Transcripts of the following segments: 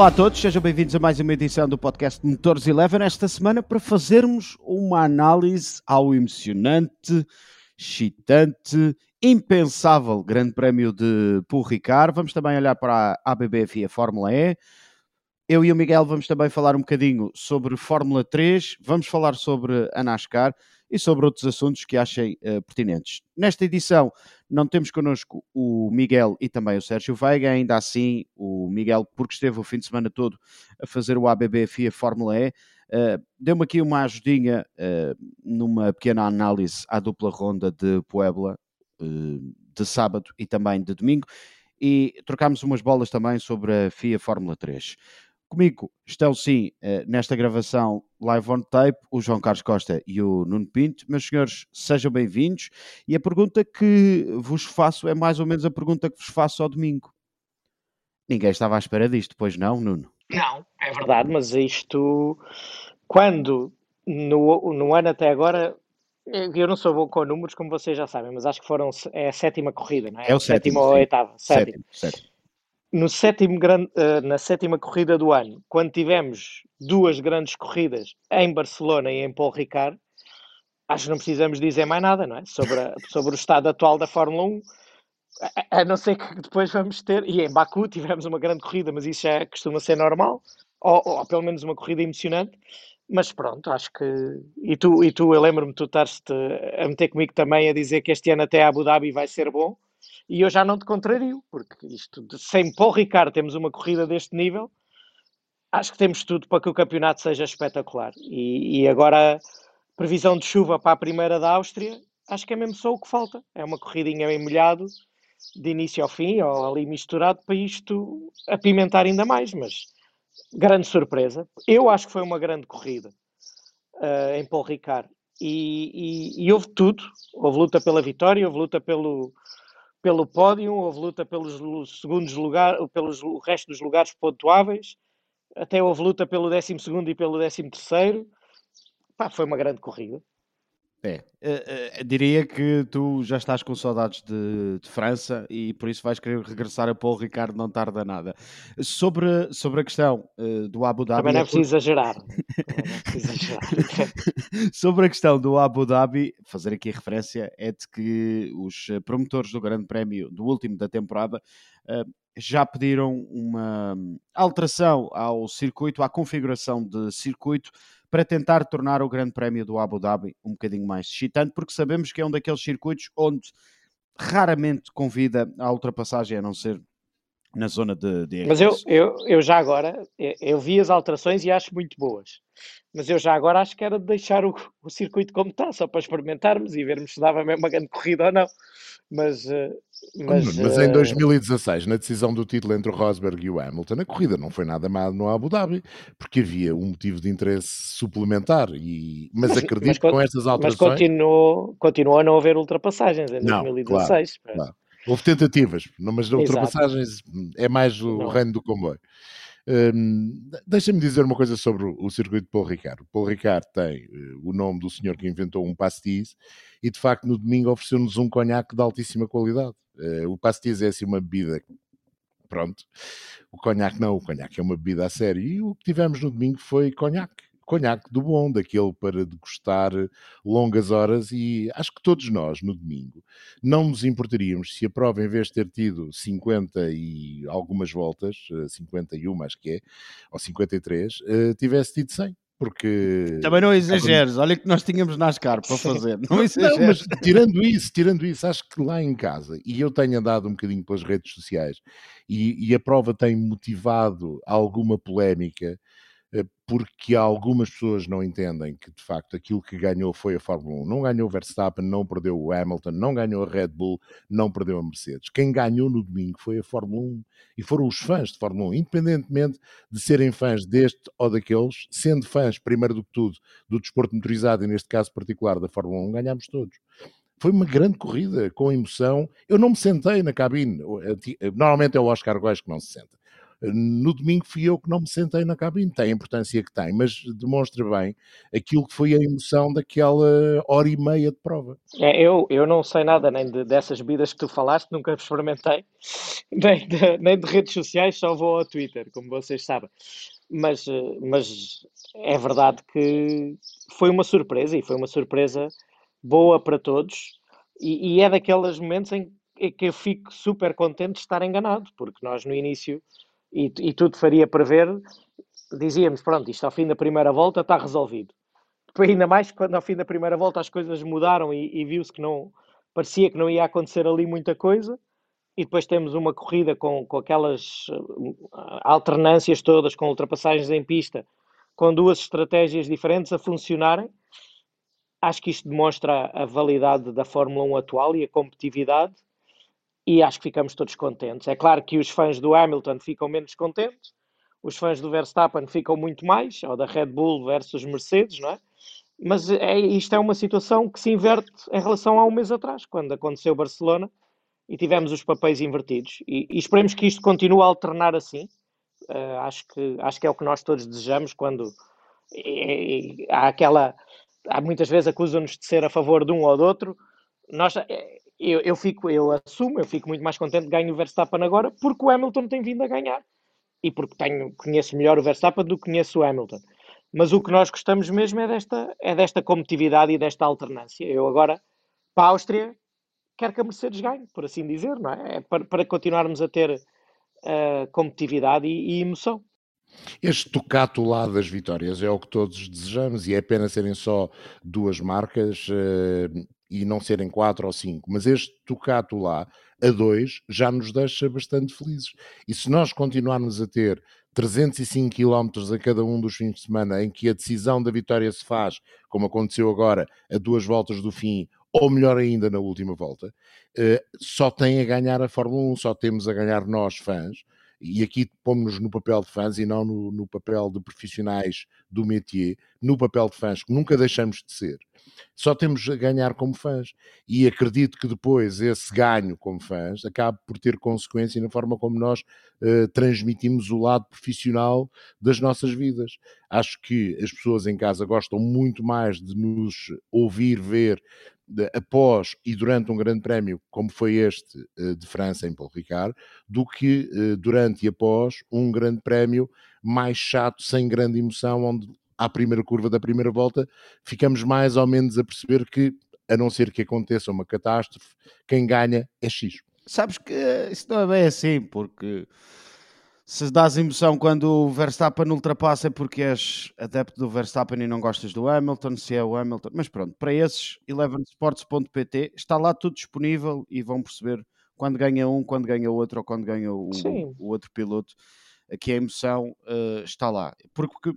Olá a todos, sejam bem-vindos a mais uma edição do podcast Motores Eleven. Esta semana para fazermos uma análise ao emocionante, excitante, impensável Grande Prémio de Paul Ricard. Vamos também olhar para a ABBF e a Fórmula E. Eu e o Miguel vamos também falar um bocadinho sobre Fórmula 3, vamos falar sobre a NASCAR e sobre outros assuntos que achem uh, pertinentes. Nesta edição não temos connosco o Miguel e também o Sérgio Veiga, ainda assim o Miguel, porque esteve o fim de semana todo a fazer o ABB FIA Fórmula E, uh, deu-me aqui uma ajudinha uh, numa pequena análise à dupla ronda de Puebla, de sábado e também de domingo, e trocámos umas bolas também sobre a FIA Fórmula 3. Comigo estão sim, eh, nesta gravação live on tape, o João Carlos Costa e o Nuno Pinto. Meus senhores, sejam bem-vindos. E a pergunta que vos faço é mais ou menos a pergunta que vos faço ao domingo. Ninguém estava à espera disto, pois não, Nuno? Não, é verdade, mas isto, quando no, no ano até agora, eu não sou bom com números, como vocês já sabem, mas acho que foram, é a sétima corrida, não é? É o sétimo, sétima ou a oitava? Sétimo. sétimo. sétimo no sétimo grande, uh, na sétima corrida do ano, quando tivemos duas grandes corridas em Barcelona e em Paul Ricard, acho que não precisamos dizer mais nada, não é? Sobre, a, sobre o estado atual da Fórmula 1, a, a, não ser que depois vamos ter, e em Baku tivemos uma grande corrida, mas isso já costuma ser normal, ou, ou pelo menos uma corrida emocionante, mas pronto, acho que. E tu, e tu eu lembro-me, tu estás-te a meter comigo também a dizer que este ano até Abu Dhabi vai ser bom e eu já não te contrario, porque isto, sem Paul Ricard temos uma corrida deste nível, acho que temos tudo para que o campeonato seja espetacular. E, e agora, previsão de chuva para a primeira da Áustria, acho que é mesmo só o que falta. É uma corridinha bem molhado, de início ao fim, ou ali misturado, para isto apimentar ainda mais, mas grande surpresa. Eu acho que foi uma grande corrida uh, em Paul Ricard. E, e, e, houve tudo. Houve luta pela vitória, houve luta pelo, pelo pódio, houve luta pelos segundos lugares, pelos o resto dos lugares pontuáveis, até houve luta pelo 12 e pelo 13 terceiro. foi uma grande corrida. É, uh, uh, diria que tu já estás com saudades de, de, França e por isso vais querer regressar a Paul Ricardo não tarda nada. Sobre, sobre a questão uh, do Abu Dhabi. Também não é preciso exagerar. é preciso exagerar. sobre a questão do Abu Dhabi, fazer aqui referência é de que os promotores do Grande Prémio do último da temporada já pediram uma alteração ao circuito, à configuração de circuito para tentar tornar o Grande Prémio do Abu Dhabi um bocadinho mais excitante, porque sabemos que é um daqueles circuitos onde raramente convida a ultrapassagem, a não ser na zona de, de Mas eu, eu, eu já agora, eu vi as alterações e acho muito boas. Mas eu já agora acho que era de deixar o, o circuito como está, só para experimentarmos e vermos se dava mesmo uma grande corrida ou não. Mas, eh, mas, mas em 2016, eh, na decisão do título entre o Rosberg e o Hamilton, a corrida não foi nada má no Abu Dhabi, porque havia um motivo de interesse suplementar. E, mas, mas acredito mas, que com estas alterações. Mas continuou, continuou a não haver ultrapassagens em não, 2016. Claro, claro. Houve tentativas, mas ultrapassagens é mais o não. reino do comboio. Hum, Deixa-me dizer uma coisa sobre o, circuito de Paul Ricard. O Paul Ricard tem uh, o nome do senhor que inventou um pastis e de facto no domingo ofereceu-nos um conhaque de altíssima qualidade. Uh, o pastis é assim uma bebida pronto. O conhaque não, o conhaque é uma bebida a sério. E o que tivemos no domingo foi conhaque conhaque do bom, daquele para degustar longas horas, e acho que todos nós, no domingo, não nos importaríamos se a prova, em vez de ter tido 50 e algumas voltas, 51 eh, acho que é, ou 53, eh, tivesse tido 100 porque também não exageres, olha que nós tínhamos NASCAR para fazer, não exageres. Não, mas tirando isso, tirando isso, acho que lá em casa, e eu tenho andado um bocadinho pelas redes sociais, e, e a prova tem motivado alguma polémica, porque algumas pessoas não entendem que de facto aquilo que ganhou foi a Fórmula 1. Não ganhou o Verstappen, não perdeu o Hamilton, não ganhou a Red Bull, não perdeu a Mercedes. Quem ganhou no domingo foi a Fórmula 1 e foram os fãs de Fórmula 1, independentemente de serem fãs deste ou daqueles, sendo fãs, primeiro do que tudo, do desporto motorizado e neste caso particular da Fórmula 1, ganhámos todos foi uma grande corrida, com emoção. Eu não me sentei na cabine. Normalmente é o Oscar Góes que não se senta No domingo fui eu que não me sentei na cabine, tem a importância que tem, mas demonstra bem aquilo que foi a emoção daquela hora e meia de prova. É, eu, eu não sei nada nem de, dessas bebidas que tu falaste, nunca experimentei, nem de, nem de redes sociais, só vou ao Twitter, como vocês sabem. Mas, mas é verdade que foi uma surpresa e foi uma surpresa boa para todos. E, e é daqueles momentos em que eu fico super contente de estar enganado, porque nós no início e, e tudo faria prever, dizíamos, pronto, isto ao fim da primeira volta está resolvido. Ainda mais quando ao fim da primeira volta as coisas mudaram e, e viu-se que não, parecia que não ia acontecer ali muita coisa, e depois temos uma corrida com, com aquelas uh, alternâncias todas, com ultrapassagens em pista, com duas estratégias diferentes a funcionarem. Acho que isto demonstra a validade da Fórmula 1 atual e a competitividade e acho que ficamos todos contentes. É claro que os fãs do Hamilton ficam menos contentes, os fãs do Verstappen ficam muito mais, ou da Red Bull versus Mercedes, não é? Mas é, isto é uma situação que se inverte em relação a um mês atrás, quando aconteceu Barcelona e tivemos os papéis invertidos. E, e esperemos que isto continue a alternar assim. Uh, acho, que, acho que é o que nós todos desejamos quando e, e, há aquela. Há muitas vezes acusam-nos de ser a favor de um ou do outro. Nós, é, eu, eu, fico, eu assumo, eu fico muito mais contente de ganhar o Verstappen agora porque o Hamilton tem vindo a ganhar e porque tenho, conheço melhor o Verstappen do que conheço o Hamilton. Mas o que nós gostamos mesmo é desta, é desta competitividade e desta alternância. Eu agora, para a Áustria, quero que a Mercedes ganhe, por assim dizer, não é? é para, para continuarmos a ter uh, competitividade e, e emoção. Este tocato lá das vitórias é o que todos desejamos e é pena serem só duas marcas. E não serem quatro ou cinco, mas este tocato lá, a dois, já nos deixa bastante felizes. E se nós continuarmos a ter 305 km a cada um dos fins de semana em que a decisão da vitória se faz, como aconteceu agora, a duas voltas do fim, ou melhor ainda, na última volta, eh, só tem a ganhar a Fórmula 1, só temos a ganhar nós, fãs, e aqui pomos-nos no papel de fãs e não no, no, papel de profissionais do métier, no papel de fãs, que nunca deixamos de ser. Só temos a ganhar como fãs. E acredito que depois esse ganho como fãs acabe por ter consequência na forma como nós uh, transmitimos o lado profissional das nossas vidas. Acho que as pessoas em casa gostam muito mais de nos ouvir, ver após e durante um grande prémio, como foi este uh, de França em Paul Ricard, do que uh, durante e após um grande prémio mais chato, sem grande emoção, onde à primeira curva da primeira volta ficamos mais ou menos a perceber que, a não ser que aconteça uma catástrofe, quem ganha é X. Sabes que isso não é bem assim, porque se dás emoção quando o Verstappen ultrapassa é porque és adepto do Verstappen e não gostas do Hamilton, se é o Hamilton. Mas pronto, para esses, elevensports.pt está lá tudo disponível e vão perceber quando ganha um, quando ganha outro ou quando ganha o, o outro piloto. Aqui a emoção uh, está lá. Porque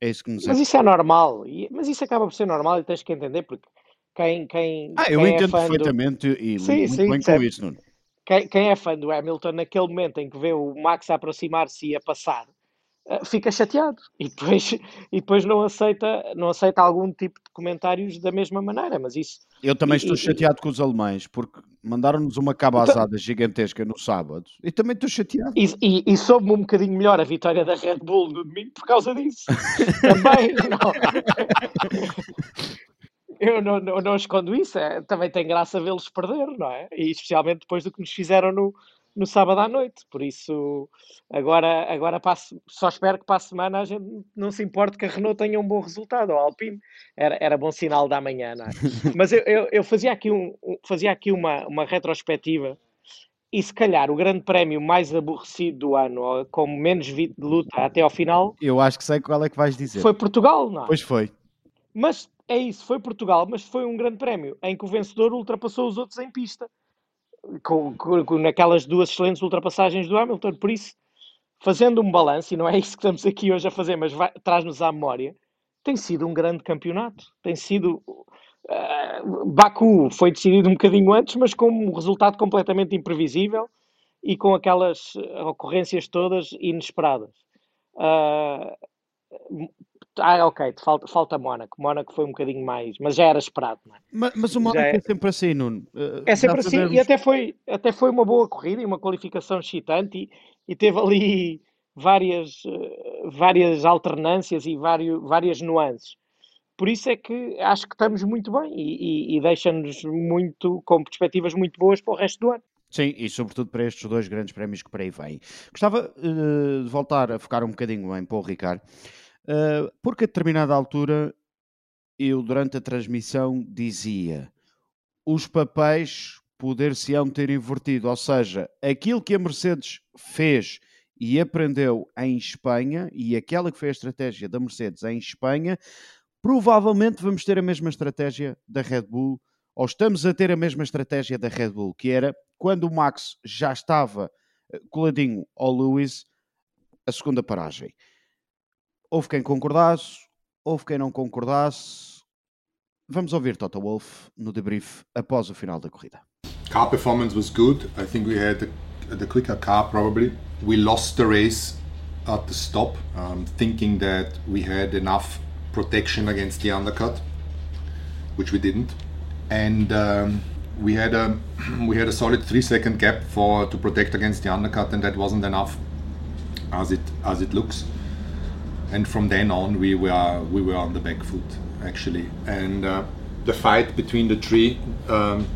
é isso que nos Mas isso é normal, mas isso acaba por ser normal e tens que entender porque quem. quem ah, eu quem é entendo é perfeitamente do... e sim, muito sim, bem com isso, Nuno quem, quem, é fã do Hamilton, naquele momento em que vê o Max a aproximar-se e a passar, fica chateado e depois, e depois não, aceita, não aceita algum tipo de comentários da mesma maneira. Mas isso. Eu também e, estou chateado e, com os alemães porque mandaram-nos uma cabazada então, gigantesca no sábado e também estou chateado. E, e, e soube-me um bocadinho melhor a vitória da Red Bull no domingo por causa disso. também eu não, não, não escondo isso, é, também tem graça vê-los perder, não é? E especialmente depois do que nos fizeram no, no sábado à noite. Por isso, agora, agora passo, só espero que para a semana a gente não se importe que a Renault tenha um bom resultado, ou a Alpine. Era, era bom sinal da manhã, não é? Mas eu, eu, eu fazia aqui, um, fazia aqui uma, uma retrospectiva e se calhar o grande prémio mais aborrecido do ano, com menos de luta até ao final. Eu acho que sei qual é que vais dizer. Foi Portugal, não é? Pois foi. Mas é isso, foi Portugal, mas foi um grande prémio em que o vencedor ultrapassou os outros em pista, com, com, naquelas duas excelentes ultrapassagens do Hamilton. Por isso, fazendo um balanço, e não é isso que estamos aqui hoje a fazer, mas traz-nos à memória, tem sido um grande campeonato. Tem sido. Uh, Baku foi decidido um bocadinho antes, mas com um resultado completamente imprevisível e com aquelas ocorrências todas inesperadas. Uh, ah, ok, falta, falta Mónaco. Mónaco foi um bocadinho mais, mas já era esperado, não é? Mas, mas o Mónaco é... é... sempre assim, Nuno. Uh, é sempre assim, e até foi, até foi uma boa corrida e uma qualificação excitante e, e teve ali várias, uh, várias alternâncias e vários, várias nuances. Por isso é que acho que estamos muito bem e, e, e deixa-nos muito com perspectivas muito boas para o resto do ano. Sim, e sobretudo para estes dois grandes prémios que para aí vêm. Gostava uh, de voltar a focar um bocadinho em Paul Ricard, uh, porque a determinada altura eu, durante a transmissão, dizia os papéis poder-se-ão ter invertido, ou seja, aquilo que a Mercedes fez e aprendeu em Espanha e aquela que foi a estratégia da Mercedes em Espanha, provavelmente vamos ter a mesma estratégia da Red Bull, ou estamos a ter a mesma estratégia da Red Bull, que era quando o Max já estava eh, coladinho ao Lewis, a segunda paragem. Houve quem concordasse, houve quem não concordasse. Vamos ouvir Toto Wolff no debrief após o final da corrida. Car performance was good. I think we had the, the quicker car probably. We lost the race at the stop, um, thinking that we had enough protection against the undercut, which we didn't. And um, we had a we had a solid three second gap for to protect against the undercut, and that wasn't enough, as it as it looks. And from then on, we were we were on the back foot actually, and uh, the fight between the three. Um,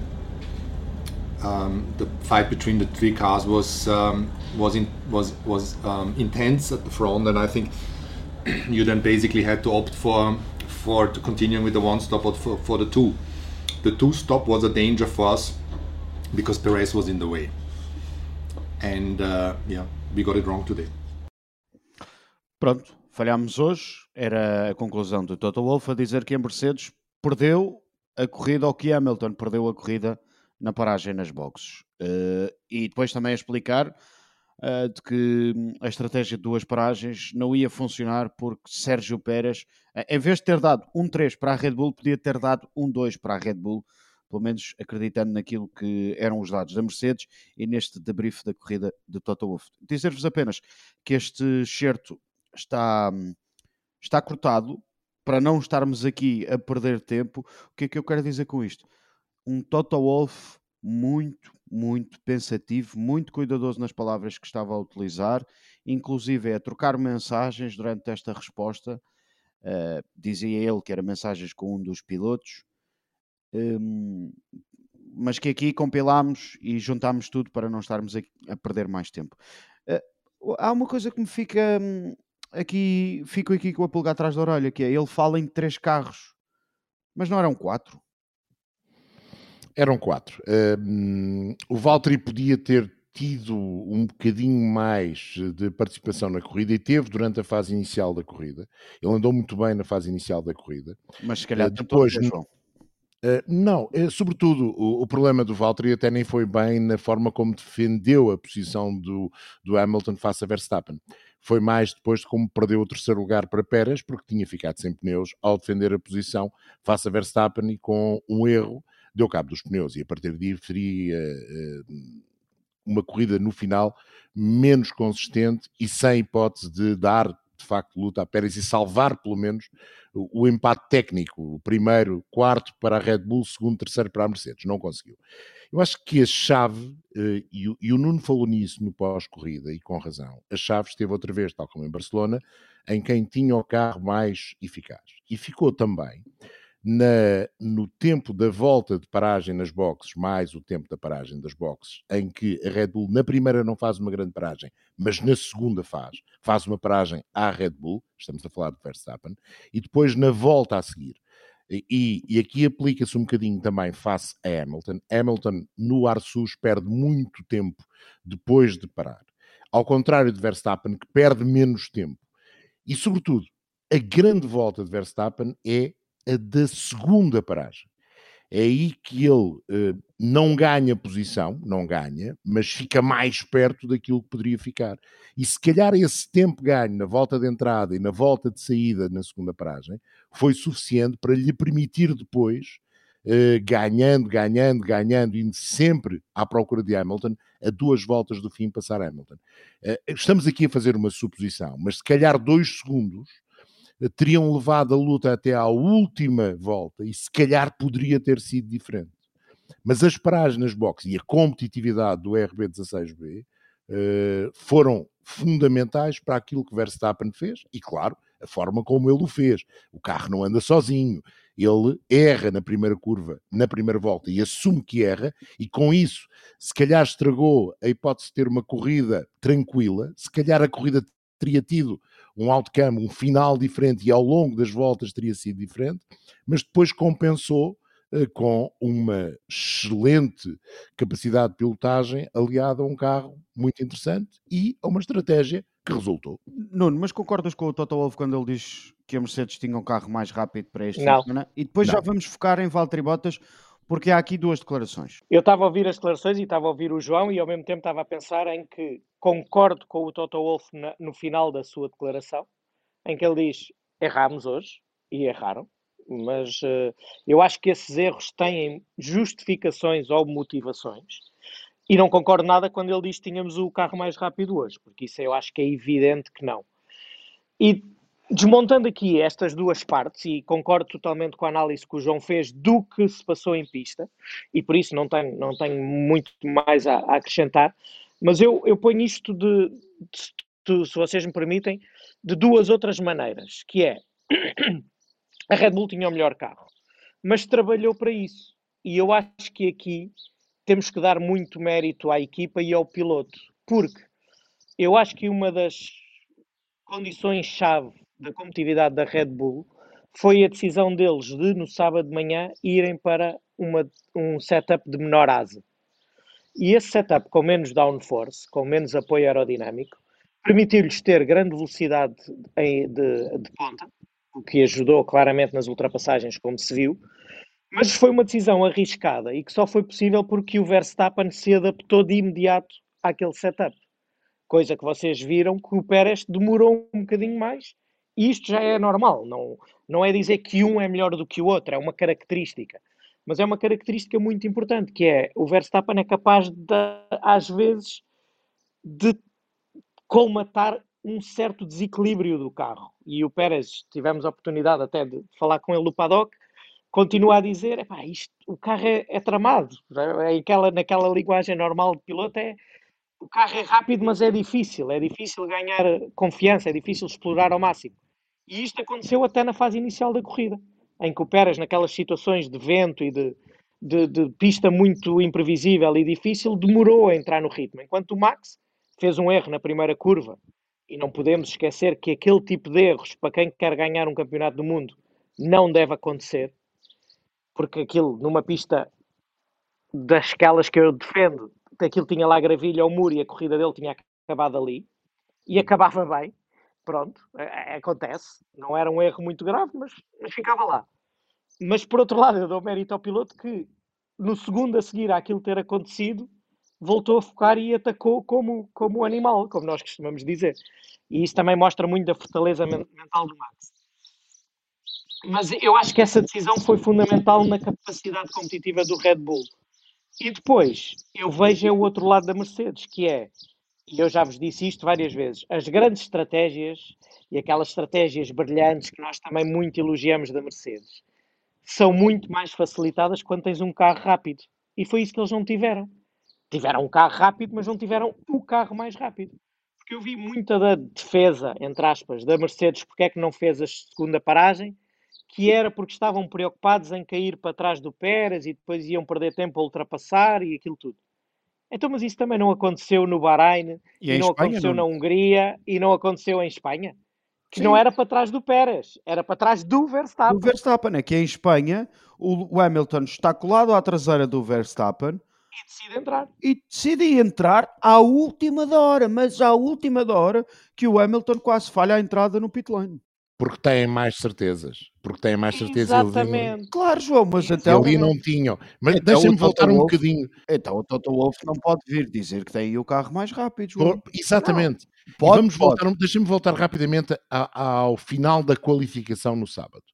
um, the fight between the three cars was um, was in, was was um, intense at the front, and I think you then basically had to opt for for to continuing with the one stop or for, for the two the two stop was a danger for us because Perez was in the way. And uh, yeah, we got it wrong today. Pronto, falhámos hoje. Era a conclusão do Toto Wolff a dizer que a Mercedes perdeu a corrida ou que Hamilton perdeu a corrida na paragem nas boxes. Uh, e depois também a explicar uh, de que a estratégia de duas paragens não ia funcionar porque Sérgio Pérez em vez de ter dado um 3 para a Red Bull, podia ter dado um 2 para a Red Bull, pelo menos acreditando naquilo que eram os dados da Mercedes e neste debrief da corrida de Toto Wolff. Dizer-vos apenas que este certo está, está cortado para não estarmos aqui a perder tempo. O que é que eu quero dizer com isto? Um Toto Wolff muito, muito pensativo, muito cuidadoso nas palavras que estava a utilizar, inclusive a trocar mensagens durante esta resposta Uh, dizia ele que era mensagens com um dos pilotos, um, mas que aqui compilámos e juntámos tudo para não estarmos a, a perder mais tempo. Uh, há uma coisa que me fica um, aqui, fico aqui com a pulga atrás da orelha, que é ele fala em três carros, mas não eram quatro. Eram quatro. Uh, o Valtteri podia ter tido um bocadinho mais de participação na corrida e teve durante a fase inicial da corrida. Ele andou muito bem na fase inicial da corrida. Mas se calhar uh, depois. Não, uh, não uh, sobretudo o, o, problema do Valtteri até nem foi bem na forma como defendeu a posição do, do Hamilton face a Verstappen. Foi mais depois de como perdeu o terceiro lugar para Pérez, porque tinha ficado sem pneus ao defender a posição face a Verstappen e com um erro deu cabo dos pneus. E a partir daí teria uma corrida no final menos consistente e sem hipótese de dar de facto luta a Pérez e salvar pelo menos o, empate técnico, o primeiro, quarto para a Red Bull, segundo, terceiro para a Mercedes, não conseguiu. Eu acho que a chave, eh, e o, e o Nuno falou nisso no pós-corrida, e com razão, a chave esteve outra vez, tal como em Barcelona, em quem tinha o carro mais eficaz. E ficou também na, no tempo da volta de paragem nas boxes, mais o tempo da paragem das boxes, em que a Red Bull na primeira não faz uma grande paragem, mas na segunda faz, faz uma paragem à Red Bull, estamos a falar de Verstappen, e depois na volta a seguir. E, e aqui aplica-se um bocadinho também face a Hamilton. Hamilton no Arsus perde muito tempo depois de parar. Ao contrário de Verstappen, que perde menos tempo. E, sobretudo, a grande volta de Verstappen é a da segunda paragem. É aí que ele uh, não ganha posição, não ganha, mas fica mais perto daquilo que poderia ficar. E se calhar esse tempo ganho na volta de entrada e na volta de saída na segunda paragem foi suficiente para lhe permitir depois, uh, ganhando, ganhando, ganhando, indo sempre à procura de Hamilton, a duas voltas do fim passar Hamilton. Uh, estamos aqui a fazer uma suposição, mas se calhar dois segundos teriam levado a luta até à última volta e se calhar poderia ter sido diferente. Mas as paragens nas boxes e a competitividade do RB16B uh, foram fundamentais para aquilo que Verstappen fez e, claro, a forma como ele o fez. O carro não anda sozinho. Ele erra na primeira curva, na primeira volta, e assume que erra, e com isso, se calhar estragou a hipótese de ter uma corrida tranquila, se calhar a corrida teria tido um outcome, um final diferente, e ao longo das voltas teria sido diferente, mas depois compensou eh, com uma excelente capacidade de pilotagem aliada a um carro muito interessante e a uma estratégia que resultou. Nuno, mas concordas com o Toto Wolff quando ele diz que a Mercedes tinha um carro mais rápido para este Não. semana? E depois Não. já vamos focar em Valtteri Bottas, porque há aqui duas declarações. Eu estava a ouvir as declarações e estava a ouvir o João e ao mesmo tempo estava a pensar em que concordo com o Toto Wolff no final da sua declaração, em que ele diz, erramos hoje, e erraram, mas uh, eu acho que esses erros têm justificações ou motivações. E não concordo nada quando ele diz que tínhamos o carro mais rápido hoje, porque isso eu acho que é evidente que não. E desmontando aqui estas duas partes, e concordo totalmente com a análise que o João fez do que se passou em pista, e por isso não tenho, não tenho muito mais a, a acrescentar, mas eu, eu ponho isto de, de, se vocês me permitem, de duas outras maneiras, que é a Red Bull tinha o melhor carro, mas trabalhou para isso. E eu acho que aqui temos que dar muito mérito à equipa e ao piloto, porque eu acho que uma das condições-chave da competitividade da Red Bull foi a decisão deles de, no sábado de manhã, irem para uma, um setup de menor asa. E esse setup com menos downforce, com menos apoio aerodinâmico, permitiu-lhes ter grande velocidade de, de, de ponta, o que ajudou claramente nas ultrapassagens, como se viu, mas foi uma decisão arriscada e que só foi possível porque o Verstappen se adaptou de imediato àquele setup. Coisa que vocês viram que o Pérez demorou um bocadinho mais e isto já é normal, não, não é dizer que um é melhor do que o outro, é uma característica. Mas é uma característica muito importante, que é o Verstappen é capaz de, às vezes, de colmatar um certo desequilíbrio do carro. E o Pérez, tivemos a oportunidade até de falar com ele no paddock, continua a dizer, isto, o carro é, é tramado, é aquela, naquela linguagem normal de piloto é o carro é rápido, mas é difícil, é difícil ganhar confiança, é difícil explorar ao máximo. E isto aconteceu até na fase inicial da corrida, em que o Pérez, naquelas situações de vento e de, de, de pista muito imprevisível e difícil, demorou a entrar no ritmo, enquanto o Max fez um erro na primeira curva. E não podemos esquecer que aquele tipo de erros, para quem quer ganhar um campeonato do mundo, não deve acontecer, porque aquilo, numa pista das escalas que eu defendo, aquilo tinha lá gravilha ao muro e a corrida dele tinha acabado ali, e acabava bem, pronto, acontece, não era um erro muito grave, mas, mas ficava lá. Mas por outro lado, eu dou mérito ao piloto que no segundo a seguir àquilo ter acontecido, voltou a focar e atacou como, como animal, como nós costumamos dizer. E isso também mostra muito da fortaleza mental do Max. Mas eu acho que essa decisão foi fundamental na capacidade competitiva do Red Bull. E depois, eu vejo é o outro lado da Mercedes, que é, e eu já vos disse isto várias vezes, as grandes estratégias e aquelas estratégias brilhantes que nós também muito elogiamos da Mercedes, são muito mais facilitadas quando tens um carro rápido. E foi isso que eles não tiveram. Tiveram um carro rápido, mas não tiveram o carro mais rápido. Porque eu vi muita da defesa, entre aspas, da Mercedes, porque é que não fez a segunda paragem, que era porque estavam preocupados em cair para trás do Pérez e depois iam perder tempo a ultrapassar e aquilo tudo. Então, mas isso também não aconteceu no Bahrein, e, e não Espanha, aconteceu não? na Hungria e não aconteceu em Espanha. Que Sim. não era para trás do Pérez, era para trás do Verstappen. Do Verstappen, é que em Espanha o Hamilton está colado à traseira do Verstappen e decide entrar. E decide entrar à última da hora, mas à última da hora que o Hamilton quase falha a entrada no pit lane. Porque têm mais certezas. Porque têm mais certeza. Exatamente. Claro, João, mas até ali não tinham. Mas então, deixa-me voltar um Wolf, bocadinho. Então o Toto Wolff não pode vir dizer que tem o carro mais rápido, João. Exatamente. Pode, vamos pode. voltar, deixa-me voltar rapidamente ao final da qualificação no sábado.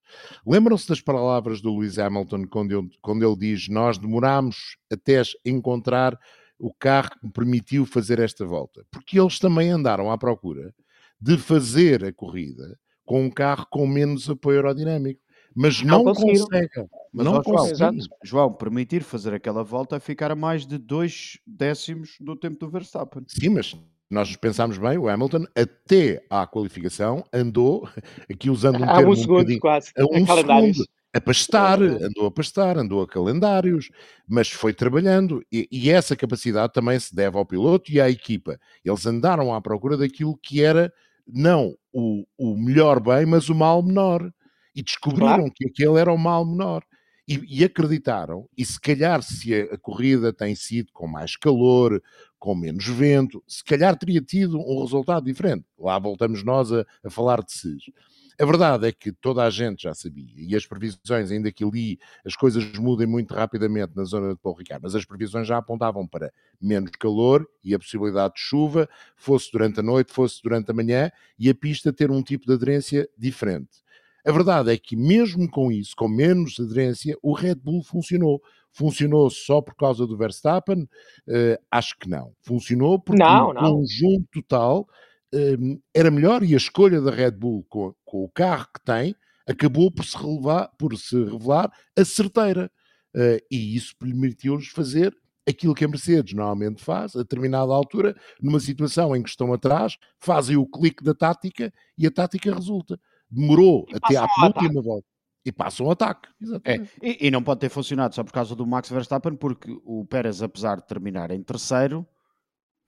Lembram-se das palavras do Lewis Hamilton quando ele, quando ele diz: Nós demorámos até encontrar o carro que me permitiu fazer esta volta? Porque eles também andaram à procura de fazer a corrida com um carro com menos apoio aerodinâmico. Mas não, não consegue. Mas não consegue. João, permitir fazer aquela volta é ficar a mais de dois décimos do tempo do Verstappen. Sim, mas nós pensámos bem, o Hamilton até à qualificação andou, aqui usando um Há termo um segundo um quase, a um segundo, a pastar, andou a pastar, andou a calendários, mas foi trabalhando e, e, essa capacidade também se deve ao piloto e à equipa. Eles andaram à procura daquilo que era não o, o melhor bem, mas o mal menor e descobriram claro. que aquele era o mal menor. E, e, acreditaram, e se calhar se a, a, corrida tem sido com mais calor, com menos vento, se calhar teria tido um resultado diferente. Lá voltamos nós a, a falar de SIS. A verdade é que toda a gente já sabia, e as previsões, ainda que ali as coisas mudem muito rapidamente na zona de Paulo Ricardo, mas as previsões já apontavam para menos calor e a possibilidade de chuva, fosse durante a noite, fosse durante a manhã, e a pista ter um tipo de aderência diferente. A verdade é que, mesmo com isso, com menos aderência, o Red Bull funcionou. Funcionou só por causa do Verstappen? Uh, acho que não. Funcionou porque não, o conjunto total uh, era melhor e a escolha da Red Bull com, com, o carro que tem acabou por se, relevar, por se revelar a certeira. Uh, e isso permitiu-lhes fazer aquilo que a Mercedes normalmente faz, a determinada altura, numa situação em que estão atrás, fazem o clique da tática e a tática resulta demorou até à última volta. E passa um ataque. É, e, e, não pode ter funcionado só por causa do Max Verstappen, porque o Pérez, apesar de terminar em terceiro,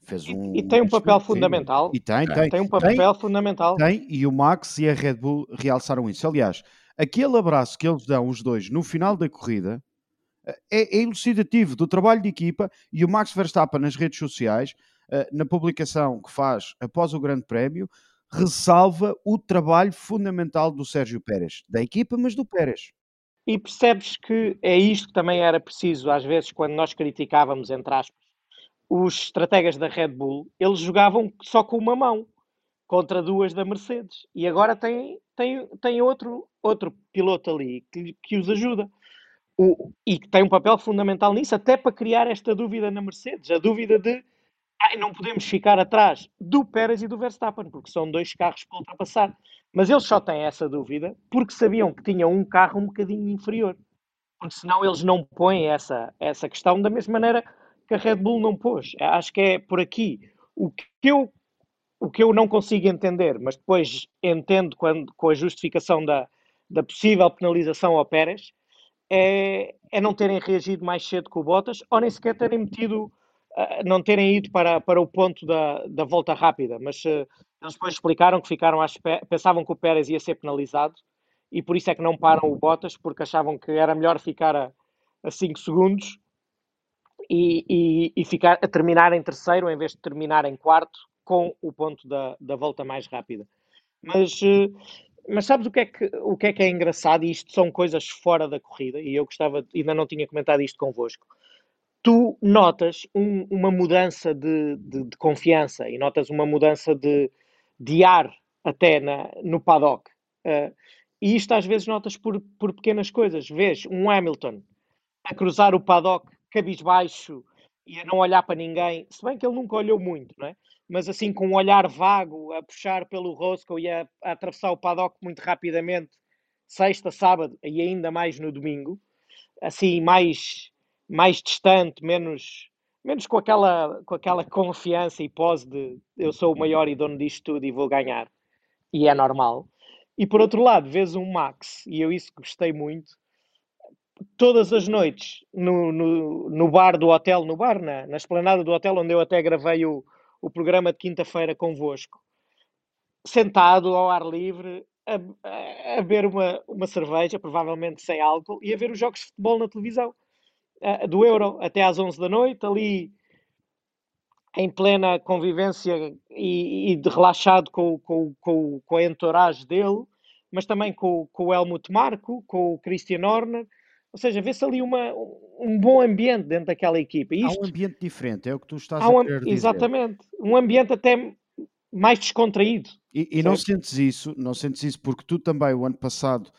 fez um. E, e tem um papel fundamental. E tem, tem. Tem um papel tem, fundamental. Tem, e o Max e a Red Bull realçaram isso. Aliás, aquele abraço que eles dão, os dois, no final da corrida, é, é elucidativo do trabalho de equipa e o Max Verstappen nas redes sociais, eh, na publicação que faz após o Grande Prémio, ressalva o trabalho fundamental do Sérgio Pérez, da equipa, mas do Pérez. E percebes que é isto que também era preciso, às vezes, quando nós criticávamos, entre aspas, os estrategas da Red Bull, eles jogavam só com uma mão contra duas da Mercedes. E agora tem, tem, tem outro, outro piloto ali que, que os ajuda. O, e que tem um papel fundamental nisso, até para criar esta dúvida na Mercedes. A dúvida de Ai, não podemos ficar atrás do Pérez e do Verstappen, porque são dois carros para ultrapassar. Mas eles só têm essa dúvida porque sabiam que tinham um carro um bocadinho inferior. Porque senão eles não põem essa, essa questão da mesma maneira que a Red Bull não pôs. Acho que é por aqui. O que eu, o que eu não consigo entender, mas depois entendo quando, com a justificação da, da possível penalização ao Pérez, é, é não terem reagido mais cedo com o Bottas ou nem sequer terem metido não terem ido para, para o ponto da, da volta rápida, mas uh, eles depois explicaram que ficaram pensavam que o Pérez ia ser penalizado e por isso é que não param o Bottas, porque achavam que era melhor ficar a 5 segundos e, e, e, ficar, a terminar em terceiro em vez de terminar em quarto com o ponto da, da volta mais rápida. Mas, uh, mas sabes o que, é que, o que é que é engraçado? E isto são coisas fora da corrida, e eu gostava, ainda não tinha comentado isto convosco tu notas um, uma mudança de, de, de, confiança e notas uma mudança de, de ar até na, no paddock. Uh, e isto às vezes notas por, por pequenas coisas. Vês um Hamilton a cruzar o paddock cabisbaixo e a não olhar para ninguém, se bem que ele nunca olhou muito, não é? mas assim com um olhar vago, a puxar pelo Roscoe e a, a atravessar o paddock muito rapidamente, sexta, sábado e ainda mais no domingo, assim mais mais distante, menos, menos com, aquela, com aquela confiança e pose de eu sou o maior e dono disto tudo e vou ganhar. E é normal. E por outro lado, vês um Max, e eu isso gostei muito, todas as noites no, no, no bar do hotel, no bar, na, na esplanada do hotel, onde eu até gravei o, o programa de quinta-feira convosco, sentado ao ar livre, a, a, a beber uma, uma cerveja, provavelmente sem álcool, e a ver os jogos de futebol na televisão do Euro até às 11 da noite, ali em plena convivência e, e relaxado com, com, com, com a entourage dele, mas também com, com o Helmut Marko, com o Christian Horner. Ou seja, vê-se ali uma, um bom ambiente dentro daquela equipa. Isto, há um ambiente diferente, é o que tu estás um, a querer dizer. Exatamente. Um ambiente até mais descontraído. E, e não sentes isso, não sentes isso porque tu também, o ano passado,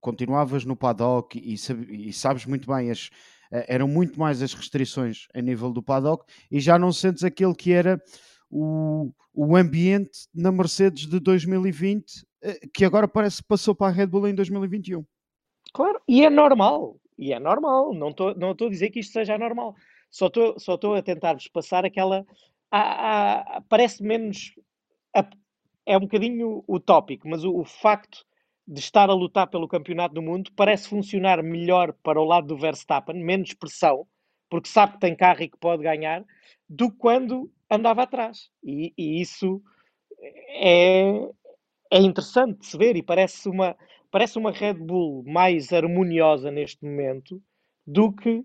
continuavas no paddock e, e sabes muito bem as, eh, eram muito mais as restrições a nível do paddock e já não sentes aquele que era o, o ambiente na Mercedes de 2020, eh, que agora parece que passou para a Red Bull em 2021. Claro, e é normal, e é normal, não estou não a dizer que isto seja normal, só estou só a tentar-vos passar aquela. A, a, parece menos. A, é um bocadinho utópico, mas o, o facto de estar a lutar pelo campeonato do mundo parece funcionar melhor para o lado do Verstappen, menos pressão, porque sabe que tem carro e que pode ganhar, do que quando andava atrás. E, e isso é, é interessante de se ver e parece uma, parece uma Red Bull mais harmoniosa neste momento do que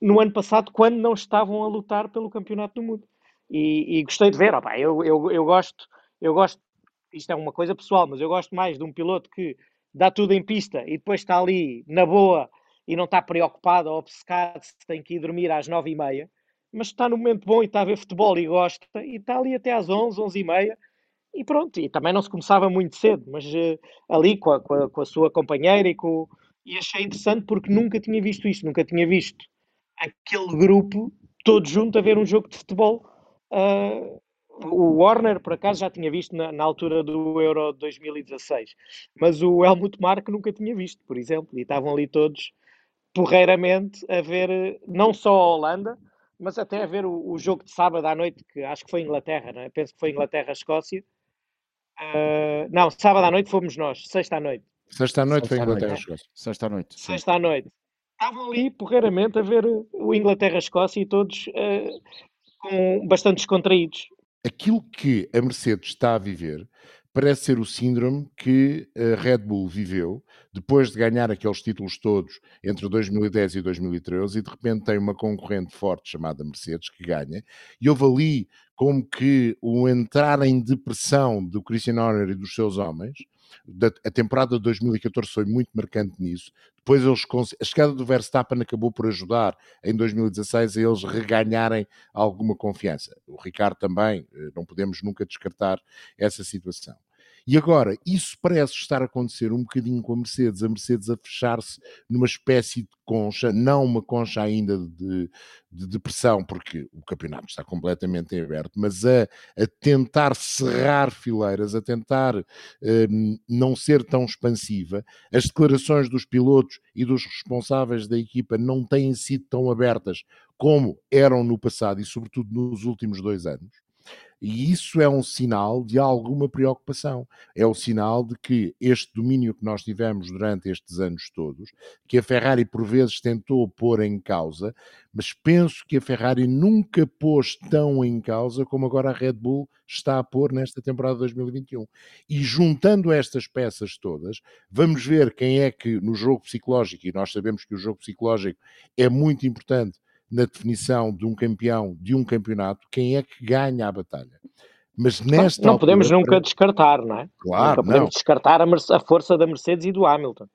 no ano passado, quando não estavam a lutar pelo campeonato do mundo. E, e gostei de ver, opa, eu, eu, eu gosto, eu gosto isto é uma coisa pessoal, mas eu gosto mais de um piloto que dá tudo em pista e depois está ali na boa e não está preocupado ou obcecado se tem que ir dormir às nove e meia, mas está no momento bom e está a ver futebol e gosta e está ali até às onze, onze e meia e pronto, e também não se começava muito cedo, mas uh, ali com a, com, a, com a, sua companheira e com e achei interessante porque nunca tinha visto isto, nunca tinha visto aquele grupo todo junto a ver um jogo de futebol uh, o Warner, por acaso, já tinha visto na, na, altura do Euro 2016, mas o Helmut Mark nunca tinha visto, por exemplo, e estavam ali todos porreiramente a ver não só a Holanda, mas até a ver o, o jogo de sábado à noite, que acho que foi Inglaterra, não é? penso que foi Inglaterra-Escócia. Uh, não, sábado à noite fomos nós, sexta à noite. Sexta à noite foi Inglaterra-Escócia. Sexta à noite. Sexta à noite. Estavam ali porreiramente a ver o Inglaterra-Escócia e todos uh, com bastante descontraídos aquilo que a Mercedes está a viver parece ser o síndrome que a Red Bull viveu depois de ganhar aqueles títulos todos entre 2010 e 2013 e de repente tem uma concorrente forte chamada Mercedes que ganha e houve ali como que o entrar em depressão do Christian Horner e dos seus homens a temporada de 2014 foi muito marcante nisso. Depois eles, a chegada do Verstappen acabou por ajudar em 2016 a eles reganharem alguma confiança. O Ricardo também, eh, não podemos nunca descartar essa situação. E agora, isso parece estar a acontecer um bocadinho com a Mercedes, a Mercedes a fechar-se numa espécie de concha, não uma concha ainda de, de depressão, porque o campeonato está completamente aberto, mas a, a tentar cerrar fileiras, a tentar um, não ser tão expansiva. As declarações dos pilotos e dos responsáveis da equipa não têm sido tão abertas como eram no passado e, sobretudo, nos últimos dois anos. E isso é um sinal de alguma preocupação. É o sinal de que este domínio que nós tivemos durante estes anos todos, que a Ferrari por vezes tentou pôr em causa, mas penso que a Ferrari nunca pôs tão em causa como agora a Red Bull está a pôr nesta temporada 2021. E juntando estas peças todas, vamos ver quem é que no jogo psicológico, e nós sabemos que o jogo psicológico é muito importante na definição de um campeão de um campeonato, quem é que ganha a batalha. Mas nesta não, altura, podemos nunca descartar, não é? Claro, nunca podemos não. descartar a, a força da Mercedes e do Hamilton.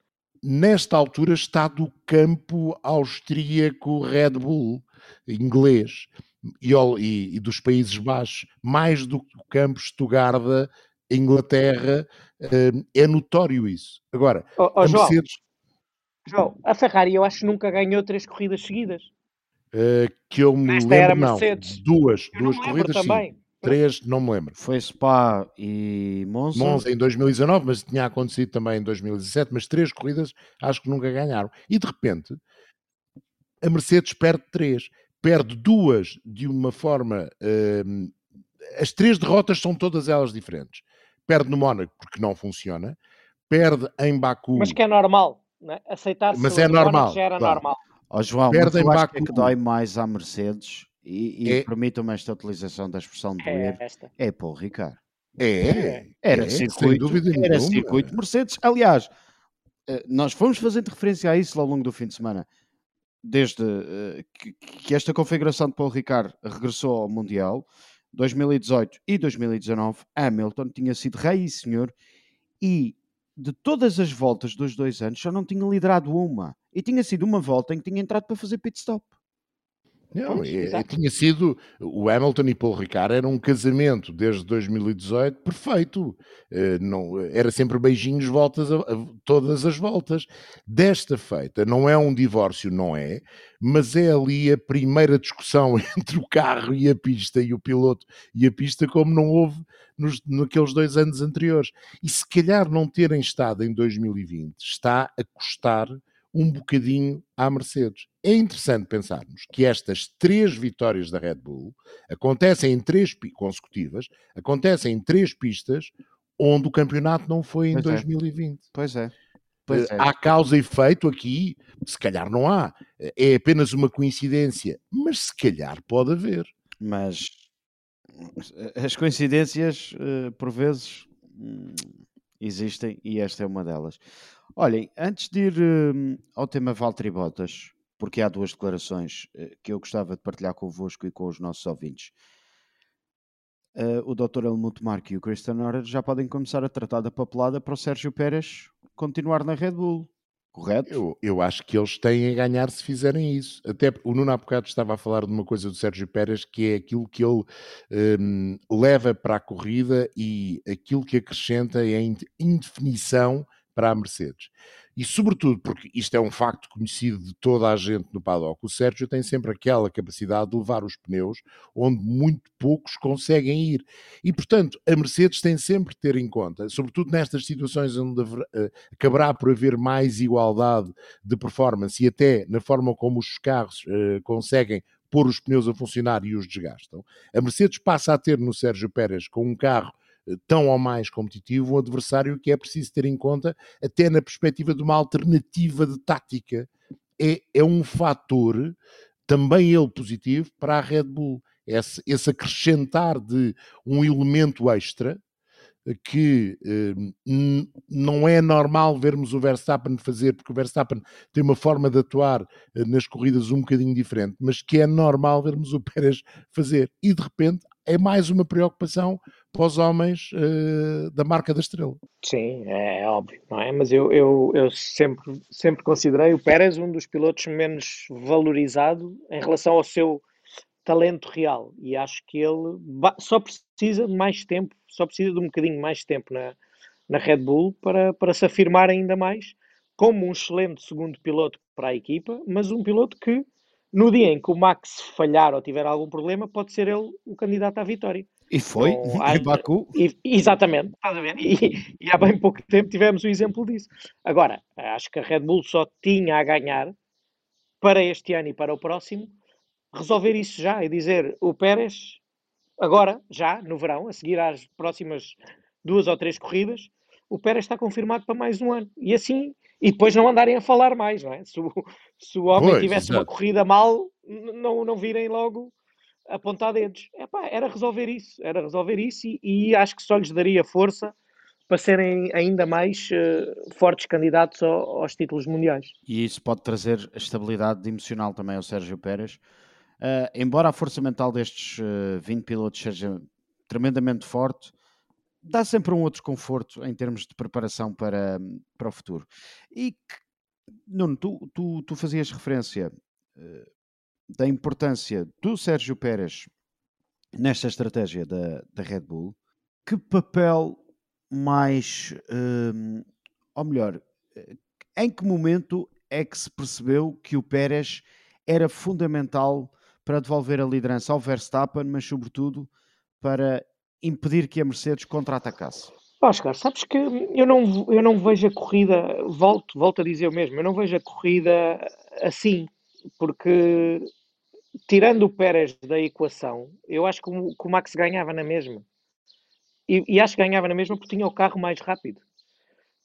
Nesta altura está do campo austríaco Red Bull inglês e, e, e dos Países Baixos, mais do que o campo Stuttgart, Inglaterra, eh, é notório isso. Agora, oh, oh, a Mercedes... João, João, a Ferrari eu acho que nunca ganhou três corridas seguidas. Uh, que eu me Esta lembro, não, duas, eu duas corridas também. sim, três, não me lembro. Foi Spa e Monza. Monza em 2019, mas tinha acontecido também em 2017, mas três corridas acho que nunca ganharam. E de repente, a Mercedes perde três, perde duas de uma forma... Uh, as três derrotas são todas elas diferentes. Perde no Mónaco porque não funciona, perde em Baku... Mas que é normal, né? aceitar-se mas é normal, já era claro. normal. Ó oh, João, Perdem mas eu acho que, é que dói mais à Mercedes e, e é. permitam-me esta utilização da expressão de doer, é, é Paul Ricard. É, era é, circuito, era circuito Mercedes. Aliás, eh, nós fomos fazendo referência a isso ao longo do fim de semana. Desde que, que, esta configuração de Paul Ricard regressou ao Mundial, 2018 e 2019, Hamilton tinha sido rei e senhor e de todas as voltas dos dois anos só não tinha liderado uma. E tinha sido uma volta em que tinha entrado para fazer pit stop. Não, é, é, tinha sido o Hamilton e Paul Ricard era um casamento desde 2018 perfeito. Uh, não, era sempre beijinhos voltas a, a, todas as voltas. Desta feita, não é um divórcio, não é, mas é ali a primeira discussão entre o carro e a pista e o piloto e a pista, como não houve nos, naqueles dois anos anteriores. E se calhar não terem estado em 2020 está a custar um bocadinho à Mercedes. É interessante pensarmos que estas três vitórias da Red Bull acontecem em três consecutivas, acontecem em três pistas onde o campeonato não foi em pois 2020. É. Pois é. Pois é. Há causa e efeito aqui? Se calhar não há. É apenas uma coincidência, mas se calhar pode haver. Mas as coincidências, eh, por vezes, hum, existem e esta é uma delas. Olhem, antes de ir uh, ao tema Valtteri Bottas, porque há duas declarações uh, que eu gostava de partilhar convosco e com os nossos ouvintes. Uh, o Dr. Helmut Mark e o Christian Horner já podem começar a tratar da papelada para o Sérgio Pérez continuar na Red Bull. Correto? Eu, eu acho que eles têm a ganhar se fizerem isso. Até o Nuno há bocado estava a falar de uma coisa do Sérgio Pérez que é aquilo que ele um, leva para a corrida e aquilo que acrescenta é a indefinição para a Mercedes. E sobretudo, porque isto é um facto conhecido de toda a gente no paddock, o Sérgio tem sempre aquela capacidade de levar os pneus onde muito poucos conseguem ir. E, portanto, a Mercedes tem sempre que ter em conta, sobretudo nestas situações onde uh, acabará por haver mais igualdade de performance e até na forma como os carros uh, conseguem pôr os pneus a funcionar e os desgastam, a Mercedes passa a ter no Sérgio Pérez com um carro tão ou mais competitivo, um adversário que é preciso ter em conta, até na perspectiva de uma alternativa de tática. É, é um fator, também ele positivo, para a Red Bull. Esse, esse acrescentar de um elemento extra que eh, não é normal vermos o Verstappen fazer, porque o Verstappen tem uma forma de atuar eh, nas corridas um bocadinho diferente, mas que é normal vermos o Pérez fazer. E de repente é mais uma preocupação para os homens uh, da marca da estrela. Sim, é, é óbvio, não é? Mas eu, eu, eu sempre, sempre considerei o Pérez um dos pilotos menos valorizado em relação ao seu talento real e acho que ele só precisa de mais tempo, só precisa de um bocadinho mais tempo na, na Red Bull para, para se afirmar ainda mais como um excelente segundo piloto para a equipa, mas um piloto que no dia em que o Max falhar ou tiver algum problema, pode ser ele o candidato à vitória. E foi, em Baku. E, exatamente, estás a ver? E, e, há bem pouco tempo tivemos o exemplo disso. Agora, acho que a Red Bull só tinha a ganhar para este ano e para o próximo resolver isso já e dizer o Pérez, agora, já, no verão, a seguir às próximas duas ou três corridas, o Pérez está confirmado para mais um ano. E assim e depois não andarem a falar mais, não é? Se o, se o homem pois, tivesse exato. uma corrida mal, não, não virem logo apontar dedos. Epá, era resolver isso, era resolver isso e, e, acho que só lhes daria força para serem ainda mais uh, fortes candidatos ao, aos títulos mundiais. E isso pode trazer estabilidade emocional também ao Sérgio Pérez. Uh, embora a força mental destes uh, eh, 20 pilotos seja tremendamente forte, dá sempre um outro conforto em termos de preparação para, para o futuro. E, Nuno, tu, tu, tu fazias referência da importância do Sérgio Pérez nesta estratégia da, da Red Bull. Que papel mais, uh, ou melhor, eh, em que momento é que se percebeu que o Pérez era fundamental para devolver a liderança ao Verstappen, mas sobretudo para impedir que a Mercedes contra-atacasse? Oscar, sabes que eu não, eu não vejo a corrida, volto, volto a dizer o mesmo, eu não vejo a corrida assim, porque tirando o Pérez da equação, eu acho que o, que o Max ganhava na mesma. E, e, acho que ganhava na mesma porque tinha o carro mais rápido.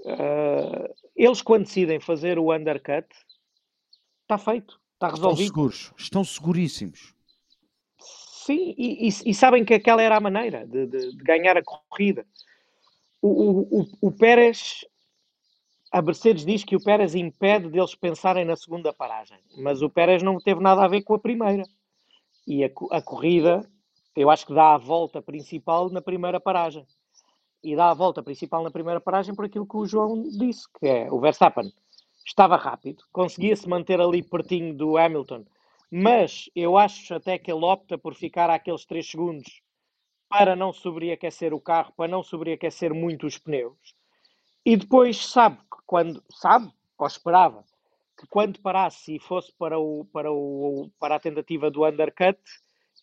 Uh, eles, quando decidem fazer o undercut, está feito, está resolvido. Estão seguros, estão seguríssimos. Sim, e, e, e, sabem que aquela era a maneira de, de, de ganhar a corrida. O, o, o, o, Pérez, a Mercedes diz que o Pérez impede deles pensarem na segunda paragem, mas o Pérez não teve nada a ver com a primeira. E a, a corrida, eu acho que dá a volta principal na primeira paragem. E dá a volta principal na primeira paragem por aquilo que o João disse, que é o Verstappen estava rápido, conseguia se manter ali pertinho do Hamilton mas eu acho até que ele opta por ficar àqueles 3 segundos para não sobreaquecer o carro, para não sobreaquecer muito os pneus. E depois sabe que quando, sabe, ou esperava, que quando parasse e fosse para, o, para, o, para a tentativa do undercut,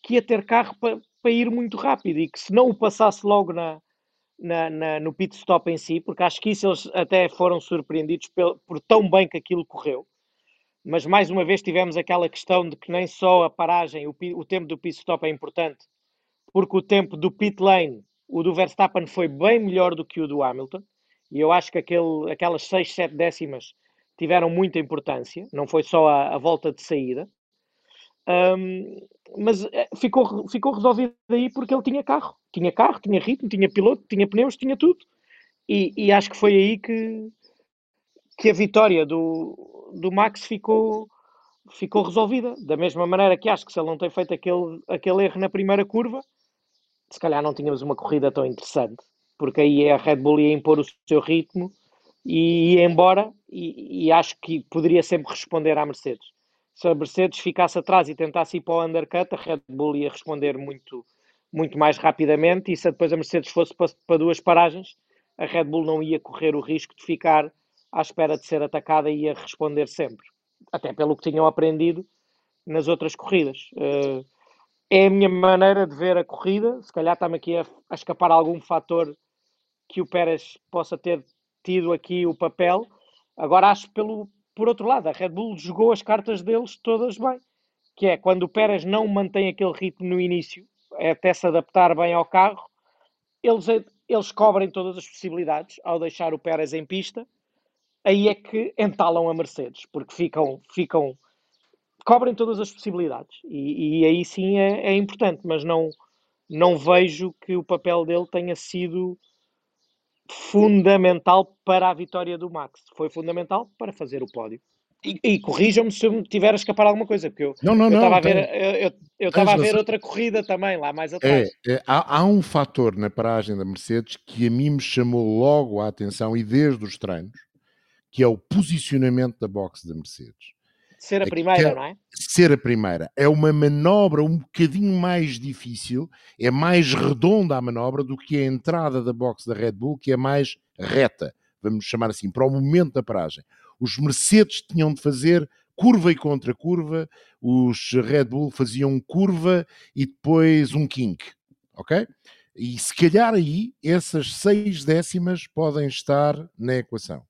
que ia ter carro para, para ir muito rápido e que se não o passasse logo na, na, na, no pit stop em si, porque acho que isso eles até foram surpreendidos por, por tão bem que aquilo correu. Mas mais uma vez tivemos aquela questão de que nem só a paragem, o, o tempo do pit stop é importante, porque o tempo do pit lane, o do Verstappen foi bem melhor do que o do Hamilton, e eu acho que aquele, aquelas 6, 7 décimas tiveram muita importância, não foi só a, a volta de saída. Um, mas eh, ficou, ficou resolvido aí porque ele tinha carro. Tinha carro, tinha ritmo, tinha piloto, tinha pneus, tinha tudo. E, e acho que foi aí que, que a vitória do, do Max ficou, ficou resolvida. Da mesma maneira que acho que se ele não tem feito aquele, aquele erro na primeira curva, se calhar não tínhamos uma corrida tão interessante. Porque aí a Red Bull ia impor o seu ritmo e ia embora. E, e acho que poderia sempre responder à Mercedes se a Mercedes ficasse atrás e tentasse ir para o undercut, a Red Bull ia responder muito, muito mais rapidamente. E se depois a Mercedes fosse para, para duas paragens, a Red Bull não ia correr o risco de ficar à espera de ser atacada e ia responder sempre. Até pelo que tinham aprendido nas outras corridas. Uh, é a minha maneira de ver a corrida. Se calhar está-me aqui a, a escapar algum fator que o Pérez possa ter tido aqui o papel. Agora acho pelo, por outro lado, a Red Bull jogou as cartas deles todas bem, que é quando o Pérez não mantém aquele ritmo no início, é até se adaptar bem ao carro, eles, eles cobrem todas as possibilidades ao deixar o Pérez em pista, aí é que entalam a Mercedes, porque ficam, ficam cobrem todas as possibilidades e, e aí sim é, é, importante, mas não, não vejo que o papel dele tenha sido fundamental para a vitória do Max. Foi fundamental para fazer o pódio. E, e corrijam-me se eu me tiver a escapar alguma coisa, porque eu estava a ver, eu, eu estava a ver outra corrida também lá mais atrás. É, é, há, há, um fator na paragem da Mercedes que a mim me chamou logo a atenção e desde os treinos, que é o posicionamento da box da Mercedes. Ser a primeira, não é? Ser a primeira. É uma manobra um bocadinho mais difícil, é mais redonda a manobra do que a entrada da box da Red Bull, que é mais reta, vamos chamar assim, para o momento da paragem. Os Mercedes tinham de fazer curva e contra curva, os Red Bull faziam curva e depois um kink, ok? E se calhar aí essas seis décimas podem estar na equação.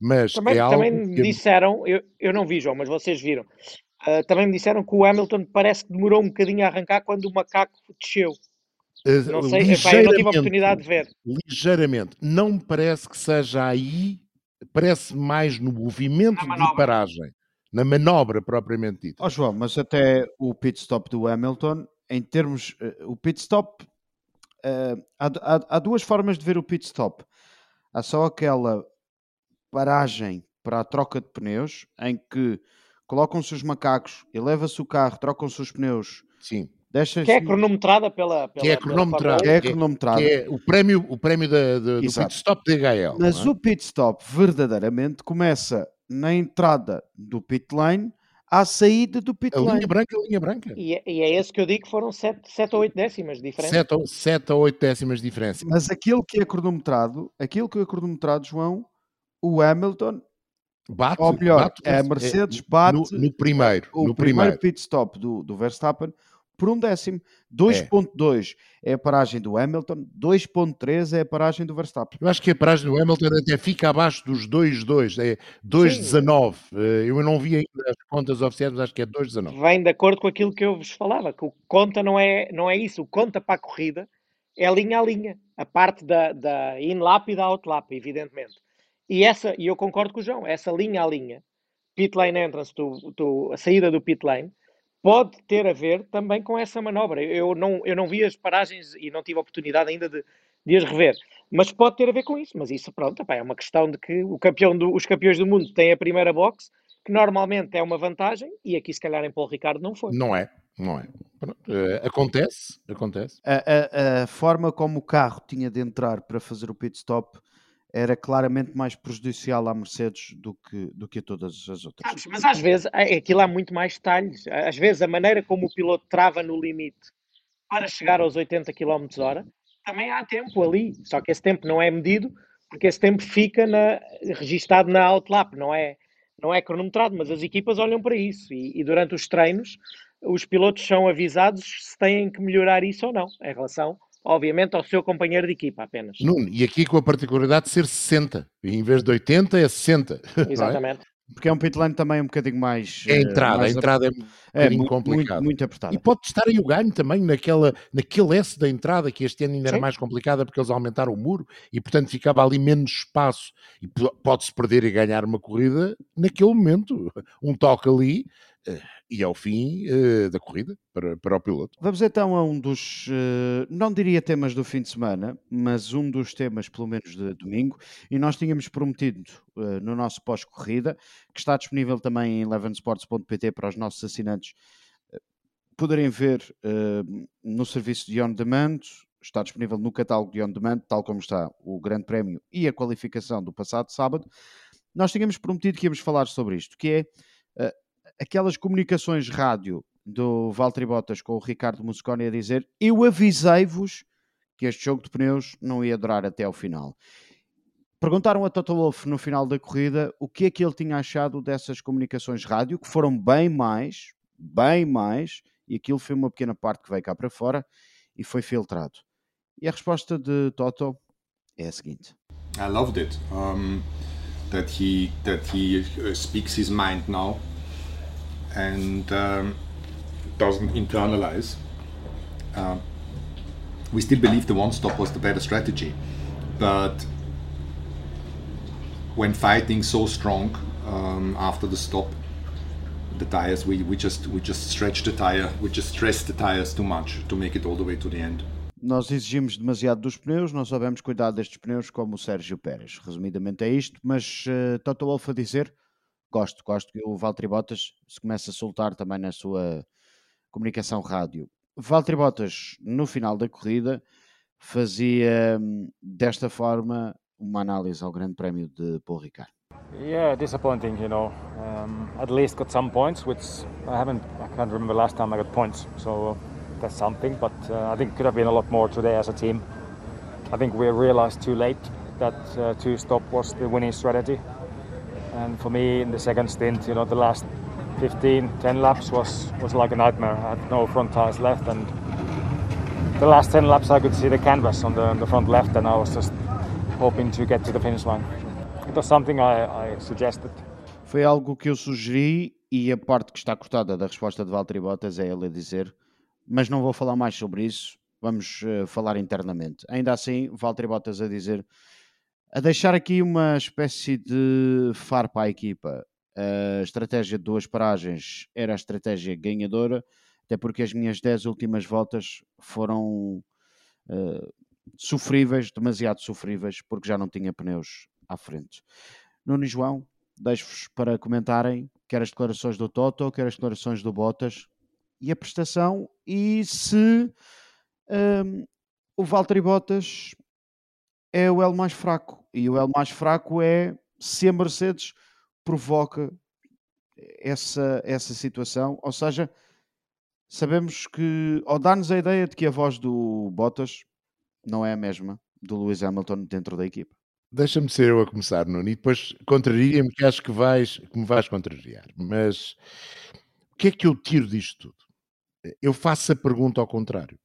Mas também, é também me que... disseram, eu, eu não vi, João, mas vocês viram. Uh, também me disseram que o Hamilton parece que demorou um bocadinho a arrancar quando o macaco desceu. Uh, não sei, epá, eu não tive a oportunidade de ver. Ligeiramente. Não me parece que seja aí, parece mais no movimento de paragem, na manobra propriamente dita. Oh, João, mas até o pit stop do Hamilton, em termos. Uh, o pit stop. Uh, há, há, há duas formas de ver o pit stop. Há só aquela paragem para a troca de pneus, em que colocam-se os macacos, eleva-se o carro, trocam-se os pneus. Sim. Deixa que é cronometrada pela, pela que é cronometrada, que é, cronometrada. Que é o prémio, o prémio da, da, do pit stop da HL. Mas é? o pit stop verdadeiramente começa na entrada do pit lane à saída do pit a lane. linha branca, a linha branca. E é, e é esse que eu digo que foram 7, 7 ou 8 décimas de diferença. 7 ou, 7 ou 8 décimas de diferença. Mas aquilo que é cronometrado, aquilo que é cronometrado, João, o Hamilton bate, ou melhor, bate, a Mercedes bate no, no primeiro, o no primeiro, primeiro pit stop do, do Verstappen por um décimo. 2.2 é. é. a paragem do Hamilton, 2.3 é a paragem do Verstappen. Eu acho que a paragem do Hamilton até fica abaixo dos 2.2, é 2.19. Eh, eu não vi ainda as contas oficiais, mas acho que é 2.19. Vem de acordo com aquilo que eu vos falava, que o conta não é, não é isso, o conta para a corrida é linha a linha, a parte da, da in-lap e da out-lap, evidentemente. E, essa, e eu concordo com o João, essa linha a linha, pit lane entrance, do, do, a saída do pit lane, pode ter a ver também com essa manobra. Eu não, eu não vi as paragens e não tive a oportunidade ainda de, de as rever, mas pode ter a ver com isso. Mas isso, pronto, é uma questão de que o campeão do, os campeões do mundo têm a primeira box, que normalmente é uma vantagem, e aqui se calhar em Paulo Ricardo não foi. Não é, não é. Uh, acontece, acontece. A, a, a, forma como o carro tinha de entrar para fazer o pit stop era claramente mais prejudicial à Mercedes do que, do que a todas as outras. Mas às vezes é, aquilo há muito mais detalhes. Às vezes a maneira como o piloto trava no limite para chegar aos 80 km hora, também há tempo ali. Só que esse tempo não é medido, porque esse tempo fica na, registado na outlap, não é, não é cronometrado, mas as equipas olham para isso. E, e durante os treinos, os pilotos são avisados se têm que melhorar isso ou não, em relação obviamente, ao seu companheiro de equipa apenas. Nuno, e aqui com a particularidade de ser 60, em vez de 80 é 60. É? Exatamente. É? Porque é um pit lane também um bocadinho mais. É a entrada, mais a entrada é um é muito, complicado. Muito, muito apertada. E pode estar aí o ganho também naquela, naquele S da entrada, que este ano ainda Sim. era mais complicada porque eles aumentaram o muro e, portanto, ficava ali menos espaço e pode-se perder e ganhar uma corrida naquele momento. Um toque ali eh, e ao fim uh, da corrida para, para o piloto. Vamos então a um dos, uh, não diria temas do fim de semana, mas um dos temas, pelo menos de domingo, e nós tínhamos prometido uh, no nosso pós-corrida, que está disponível também em elevensports.pt para os nossos assinantes poderem ver no serviço de on demand, está disponível no catálogo de on demand, tal como está o Grande Prémio e a qualificação do passado sábado. Nós tínhamos prometido que íamos falar sobre isto, que é aquelas comunicações rádio do Valtteri Bottas com o Ricardo Mosconi a dizer eu avisei-vos que este jogo de pneus não ia durar até ao final. Perguntaram a Toto Wolff no final da corrida o que é que ele tinha achado dessas comunicações rádio, que foram bem mais, bem mais, e aquilo foi uma pequena parte que veio cá para fora e foi filtrado. E a resposta de Toto é a seguinte: I loved it. Um, that he that he uh, speaks his mind now. And um, doesn't internalize. Uh, we still believe the one stop was the better strategy, but when fighting so strong um, after the stop, the tires we, we just we just stretch the tire, we just stress the tires too much to make it all the way to the end. Nós exigimos demasiado dos pneus, não sabemos cuidar destes pneus como o Sérgio Pérez. Resumidamente é isto, mas uh, Toto Wolff a dizer Gosto, gosto que o Valtteri Bottas se comece a soltar também na sua comunicação rádio. Valtteri Bottas, no final da corrida, fazia hum, desta forma uma análise ao Grande Prémio de Paul Ricard. Yeah, disappointing, you know. Um, at least got some points, which I haven't. I can't remember last time I got points, so that's something. But uh, I think could have been a lot more today as a team. I think we realized too late that uh, two stop was the winning strategy. And for me, in the second stint, you know, the last 15, 10 laps was, was like a nightmare. I had no front tires left, and the last 10 laps I could see the canvas on the, on the front left, and I was just hoping to get to the finish line. It was something I, I suggested. Foi algo que eu sugeri e a parte que está cortada da resposta de Valtteri Bottas é ele a dizer, mas não vou falar mais sobre isso, vamos uh, falar internamente. Ainda assim, Valtteri Bottas a dizer a deixar aqui uma espécie de far para a equipa. A estratégia de duas paragens era a estratégia ganhadora, até porque as minhas 10 últimas voltas foram uh, sofríveis, demasiado sofríveis, porque já não tinha pneus à frente. Nuno e João, deixo-vos para comentarem quer as declarações do Toto, quer as declarações do Bottas e a prestação e se um, ehm, o Valtteri Bottas é o elo mais fraco. E o elo mais fraco é se a Mercedes provoca essa, essa situação. Ou seja, sabemos que, ou dá-nos a ideia de que a voz do Bottas não é a mesma do Lewis Hamilton dentro da equipa. Deixa-me ser eu a começar, Nuno, e depois contraria-me que acho que, vais, que me vais contrariar. Mas o que é que eu tiro disto tudo? Eu faço a pergunta ao contrário.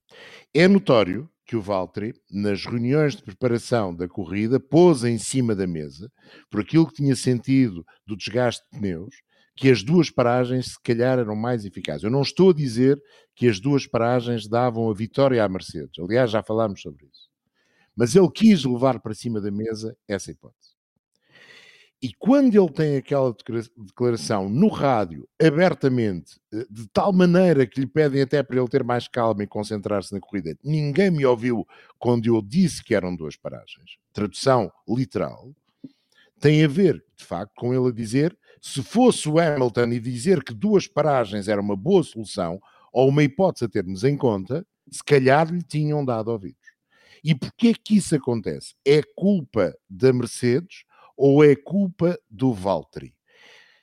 É notório que o Valtteri, nas reuniões de preparação da corrida, pôs em cima da mesa, por aquilo que tinha sentido do desgaste de pneus, que as duas paragens se calhar eram mais eficazes. Eu não estou a dizer que as duas paragens davam a vitória à Mercedes. Aliás, já falámos sobre isso. Mas ele quis levar para cima da mesa essa hipótese. E quando ele tem aquela declaração no rádio, abertamente, eh, de tal maneira que lhe pedem até para ele ter mais calma e concentrar-se na corrida, ninguém me ouviu quando eu disse que eram duas paragens. Tradução literal. Tem a ver, de facto, com ele a dizer: se fosse o Hamilton e dizer que duas paragens era uma boa solução, ou uma hipótese a termos em conta, se calhar lhe tinham dado ouvidos. E porquê que isso acontece? É culpa da Mercedes ou é culpa do Valtteri?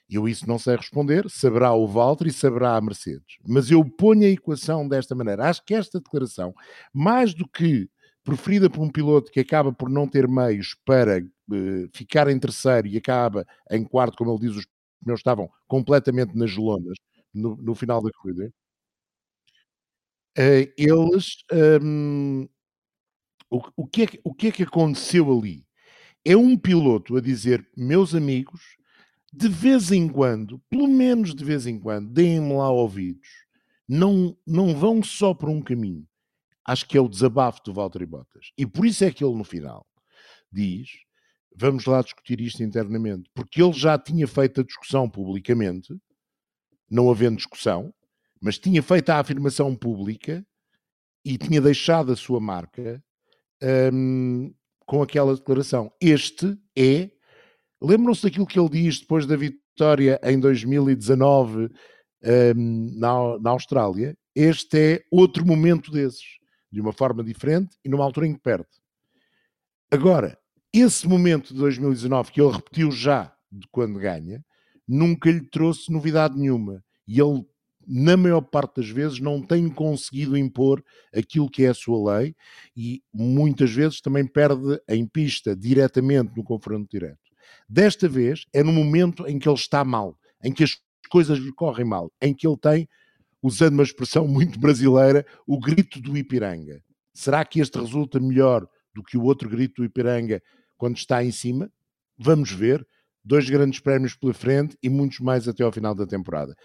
Eu isso não sei responder, saberá o Valtteri saberá a Mercedes. Mas eu ponho a equação desta maneira. Acho que esta declaração, mais do que preferida por um piloto que acaba por não ter meios para uh, ficar em terceiro e acaba em quarto, como ele diz, os pneus estavam completamente nas lonas no, no final da corrida. Uh, eles. Um, o, o, que é o que é que aconteceu ali? É um piloto a dizer, meus amigos, de vez em quando, pelo menos de vez em quando, deem-me lá ouvidos. Não, não vão só por um caminho. Acho que é o desabafo do Valtteri Bottas. E por isso é que ele, no final, diz: vamos lá discutir isto internamente. Porque ele já tinha feito a discussão publicamente, não havendo discussão, mas tinha feito a afirmação pública e tinha deixado a sua marca hum, com aquela declaração. Este é Lembram-se daquilo que ele diz depois da vitória em 2019 um, na, na Austrália? Este é outro momento desses, de uma forma diferente e numa altura em que perde. Agora, esse momento de 2019 que ele repetiu já de quando ganha, nunca lhe trouxe novidade nenhuma. E ele, na maior parte das vezes, não tem conseguido impor aquilo que é a sua lei e muitas vezes também perde em pista diretamente no confronto direto. Desta vez é no momento em que ele está mal, em que as coisas lhe correm mal, em que ele tem, usando uma expressão muito brasileira, o grito do Ipiranga. Será que este resulta melhor do que o outro grito do Ipiranga quando está em cima? Vamos ver. Dois grandes prémios pela frente e muitos mais até ao final da temporada.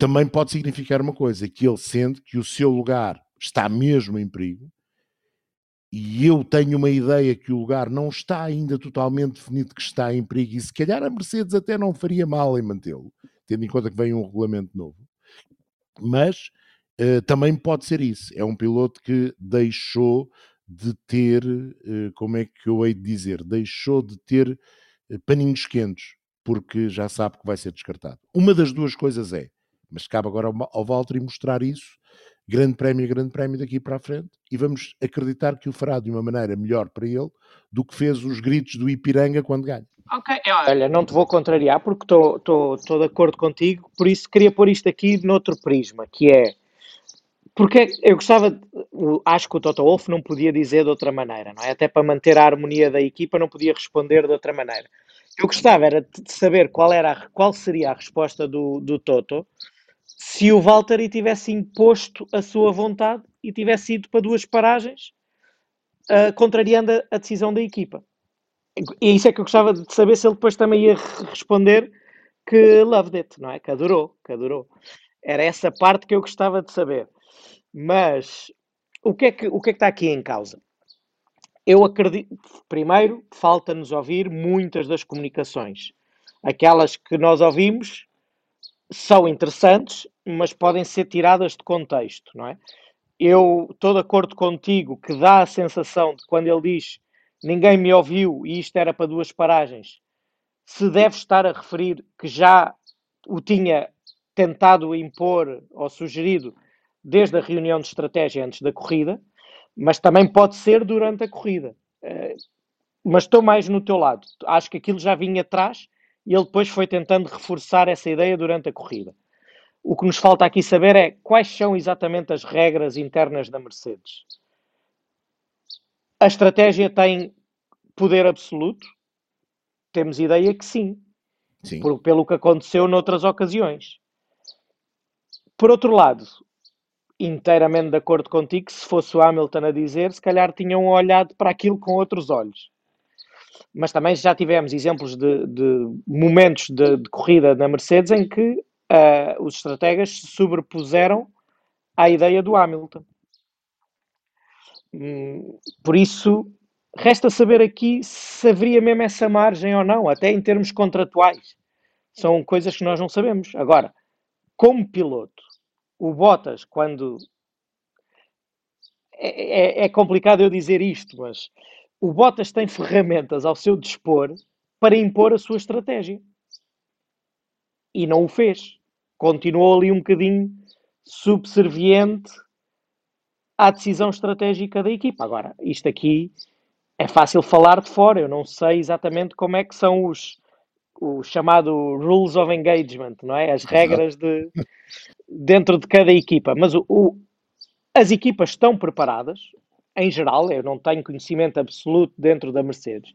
Também pode significar uma coisa, que ele sente que o seu lugar está mesmo em perigo e eu tenho uma ideia que o lugar não está ainda totalmente definido que está em perigo e se calhar a Mercedes até não faria mal em mantê-lo, tendo em conta que vem um regulamento novo. Mas uh, também pode ser isso. É um piloto que deixou de ter, uh, como é que eu hei de dizer, deixou de ter uh, paninhos quentes, porque já sabe que vai ser descartado. Uma das duas coisas é, mas cabe agora ao, ao Valtteri mostrar isso grande prémio, grande prémio daqui para a frente e vamos acreditar que o fará de uma maneira melhor para ele do que fez os gritos do Ipiranga quando ganha. Ok, olha, não te vou contrariar porque estou de acordo contigo, por isso queria pôr isto aqui noutro prisma, que é porque eu gostava, acho que o Toto Wolff não podia dizer de outra maneira, não é? Até para manter a harmonia da equipa não podia responder de outra maneira. Eu gostava era de saber qual, era, qual seria a resposta do, do Toto se o Valtteri tivesse imposto a sua vontade e tivesse ido para duas paragens, uh, contrariando a, a, decisão da equipa. E isso é que eu gostava de saber se ele depois também ia responder que loved it, não é? Que adorou, que adorou. Era essa parte que eu gostava de saber. Mas o que é que, o que, é que está aqui em causa? Eu acredito, primeiro, falta-nos ouvir muitas das comunicações. Aquelas que nós ouvimos são interessantes, mas podem ser tiradas de contexto, não é? Eu estou de acordo contigo que dá a sensação de quando ele diz ninguém me ouviu e isto era para duas paragens, se deve estar a referir que já o tinha tentado impor ou sugerido desde a reunião de estratégia antes da corrida, mas também pode ser durante a corrida. Eh, mas estou mais no teu lado. Acho que aquilo já vinha atrás e ele depois foi tentando reforçar essa ideia durante a corrida. O que nos falta aqui saber é quais são exatamente as regras internas da Mercedes. A estratégia tem poder absoluto? Temos ideia que sim, sim. Por, pelo que aconteceu noutras ocasiões. Por outro lado, inteiramente de acordo contigo, se fosse o Hamilton a dizer, se calhar tinham olhado para aquilo com outros olhos mas também já tivemos exemplos de, de momentos de, de, corrida na Mercedes em que uh, os estrategas se sobrepuseram à ideia do Hamilton. Hum, por isso, resta saber aqui se haveria mesmo essa margem ou não, até em termos contratuais. São coisas que nós não sabemos. Agora, como piloto, o Bottas, quando. É, é, é complicado eu dizer isto, mas o Bottas tem ferramentas ao seu dispor para impor a sua estratégia. E não o fez. Continuou ali um bocadinho subserviente à decisão estratégica da equipa. Agora, isto aqui é fácil falar de fora, eu não sei exatamente como é que são os, o chamado rules of engagement, não é? As regras de, dentro de cada equipa. Mas o, o, as equipas estão preparadas, em geral, eu não tenho conhecimento absoluto dentro da Mercedes,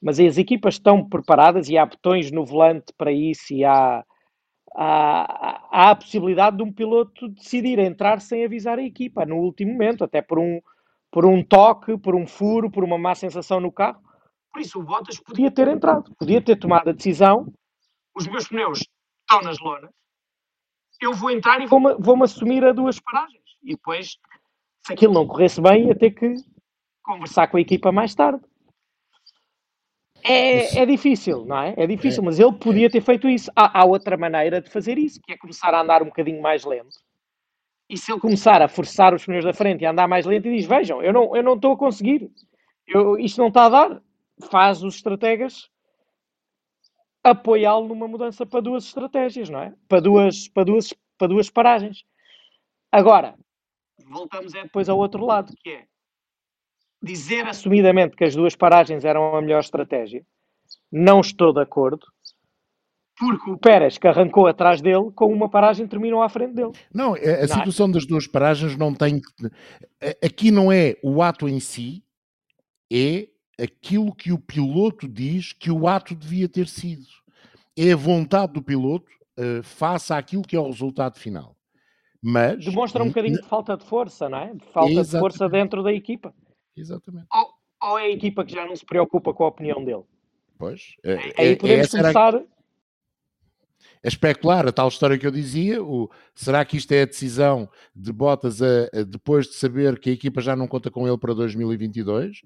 mas as equipas estão preparadas e há botões no volante para isso e há, há, há a possibilidade de um piloto decidir entrar sem avisar a equipa no último momento, até por um, por um toque, por um furo, por uma má sensação no carro. Por isso, o Bottas podia ter entrado, podia ter tomado a decisão. Os meus pneus estão nas lonas, eu vou entrar e vou-me vou assumir a duas paragens. E depois, se aquilo não corresse bem, ia ter que conversar com a equipa mais tarde. É, é difícil, não é? É difícil, é. mas ele podia ter feito isso. Há, há, outra maneira de fazer isso, que é começar a andar um bocadinho mais lento. E se ele começar a forçar os pneus da frente e andar mais lento e diz: Vejam, eu não, eu não estou a conseguir, eu, isto não está a dar, faz os estrategas apoiá-lo numa mudança para duas estratégias, não é? Para duas, para duas, para duas paragens. Agora, voltamos é depois ao outro lado, que é dizer assumidamente que as duas paragens eram a melhor estratégia. Não estou de acordo, porque o Pérez, que arrancou atrás dele, com uma paragem terminou à frente dele. Não, a, a situação das duas paragens não tem. Aqui não é o ato em si, é aquilo que o piloto diz que o ato devia ter sido. É a vontade do piloto uh, face àquilo que é o resultado final. Mas. Demonstra um bocadinho de falta de força, não é? De falta Exatamente. de força dentro da equipa. Exatamente. Ou, ou, é a equipa que já não se preocupa com a opinião dele? Pois. É, Aí é, podemos começar. A especular a tal história que eu dizia, o, será que isto é a decisão de Bottas a, a, depois de saber que a equipa já não conta com ele para 2022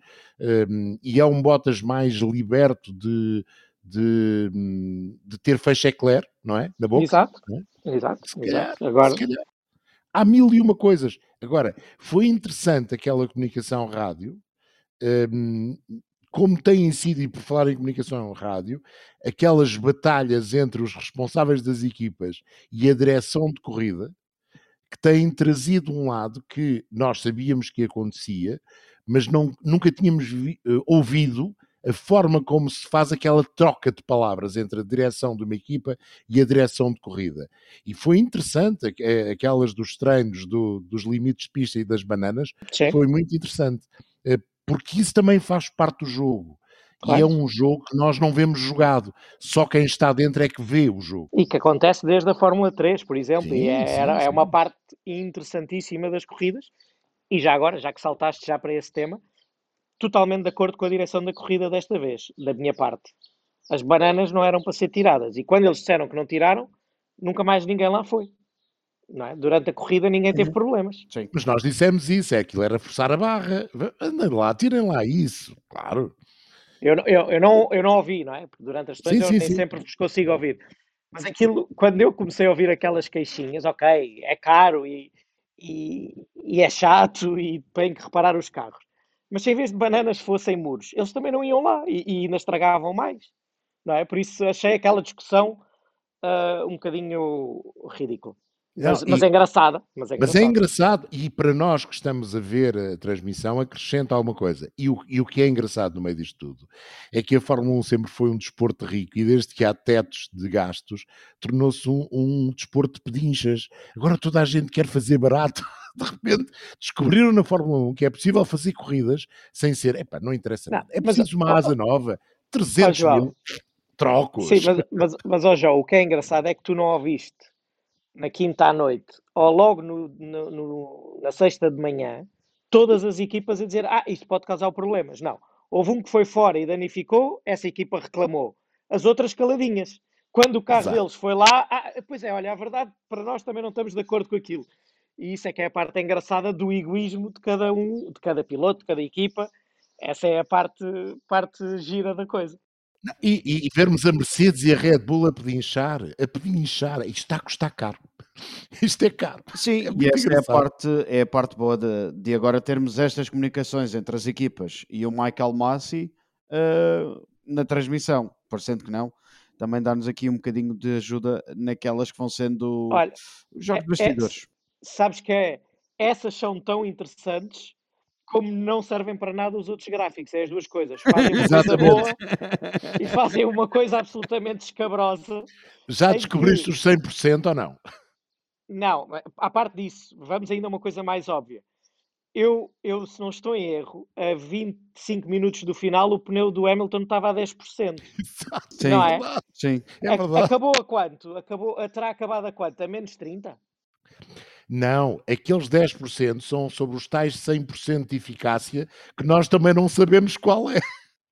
um, e é um Bottas mais liberto de, de, de ter fecho eclair, não é? Na boca. Exato, é? exato, calhar, exato. Agora... Há mil e uma coisas. Agora, foi interessante aquela comunicação rádio, um, como têm sido, e por falar em comunicação rádio, aquelas batalhas entre os responsáveis das equipas e a direção de corrida, que têm trazido um lado que nós sabíamos que acontecia, mas não, nunca tínhamos vi, uh, ouvido a forma como se faz aquela troca de palavras entre a direção de uma equipa e a direção de corrida. E foi interessante, aquelas dos treinos, do, dos limites de pista e das bananas, Sim. foi muito interessante. Uh, porque isso também faz parte do jogo. Claro. E é um jogo que nós não vemos jogado, só quem está dentro é que vê o jogo. E que acontece desde a Fórmula 3, por exemplo, sim, e é, sim, era, sim. é uma parte interessantíssima das corridas. E já agora, já que saltaste já para esse tema, totalmente de acordo com a direção da corrida desta vez, da minha parte. As bananas não eram para ser tiradas, e quando eles disseram que não tiraram, nunca mais ninguém lá foi. É? Durante a corrida ninguém teve problemas. Sim. Mas nós dissemos isso, é aquilo era forçar a barra. Andem lá, tirem lá isso, claro. Eu, eu, eu, não, eu não ouvi, não é? Porque durante as eu sim, nem sim. sempre vos consigo ouvir. Mas aquilo, quando eu comecei a ouvir aquelas queixinhas, ok, é caro e, e, e é chato e tem que reparar os carros. Mas se em vez de bananas fossem muros, eles também não iam lá e, e ainda estragavam mais. Não é? Por isso achei aquela discussão uh, um bocadinho ridícula. Mas, mas, é engraçada. Mas é, mas é engraçado, e para nós que estamos a ver a transmissão, acrescenta alguma coisa. E o, e o que é engraçado no meio disto tudo é que a Fórmula 1 sempre foi um desporto rico, e desde que há tetos de gastos, tornou-se um, um desporto de pedinchas. Agora toda a gente quer fazer barato. De repente descobriram na Fórmula 1 que é possível fazer corridas sem ser, epá, não interessa não, nada. É preciso mas, uma asa nova, 300 mil trocos. Sim, mas, mas, mas ó, João, o que é engraçado é que tu não ouviste na quinta à noite ou logo no, no, no, na sexta de manhã, todas as equipas a dizer: Ah, isto pode causar problemas. Não. Houve um que foi fora e danificou, essa equipa reclamou. As outras caladinhas. Quando o carro Exato. deles foi lá, ah, pois é, olha, a verdade, para nós também não estamos de acordo com aquilo. E isso é que é a parte engraçada do egoísmo de cada um, de cada piloto, de cada equipa. Essa é a parte, parte gira da coisa. E, e, vermos a Mercedes e a Red Bull a pedinchar, a pedinchar, isto está a custar caro. Isto é caro. Sim, é e essa é a, parte, é a parte boa de, de agora termos estas comunicações entre as equipas e o Michael Massi uh, na transmissão, parecendo que não, também dá-nos aqui um bocadinho de ajuda naquelas que vão sendo Olha, jogos é, bastidores. É, sabes que é, essas são tão interessantes como não servem para nada os outros gráficos. É as duas coisas. Fazem uma coisa boa e fazem uma coisa absolutamente escabrosa. Já descobriste que... os 100% ou não? Não, a parte disso, vamos ainda a uma coisa mais óbvia. Eu, eu, se não estou em erro, a 25 minutos do final, o pneu do Hamilton estava a 10%. Sim, não é? Sim, é verdade. Acabou a quanto? Acabou, terá acabado a quanto? A menos 30%? Não, aqueles 10% são sobre os tais 100% de eficácia que nós também não sabemos qual é.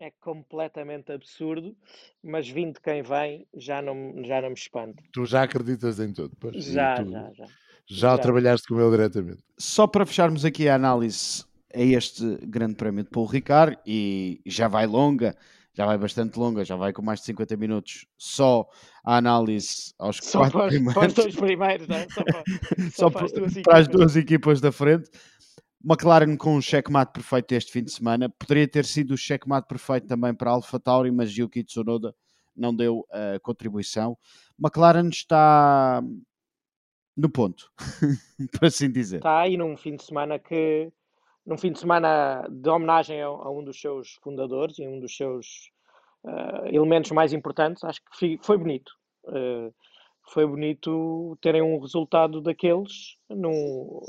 É completamente absurdo, mas vindo de quem vem, já não, já não me espanto. Tu já acreditas em tudo? Pois, já, já, já, já. Já trabalhaste com ele diretamente. Só para fecharmos aqui a análise a este grande prémio de Paul Ricard, e já vai longa, já vai bastante longa, já vai com mais de 50 minutos só a análise aos só quatro para, primeiros. Para os dois primeiros, não é? Só, para, só, só para, as para, as duas equipas da frente. McLaren com um checkmate perfeito este fim de semana. Poderia ter sido o checkmate perfeito também para Alfa Tauri, mas Yuki Tsunoda não deu a uh, contribuição. McLaren está no ponto, por assim dizer. Está aí num fim de semana que num fim de semana de homenagem a, a um dos seus fundadores e um dos seus uh, elementos mais importantes, acho que foi bonito. Uh, foi bonito terem um resultado daqueles no,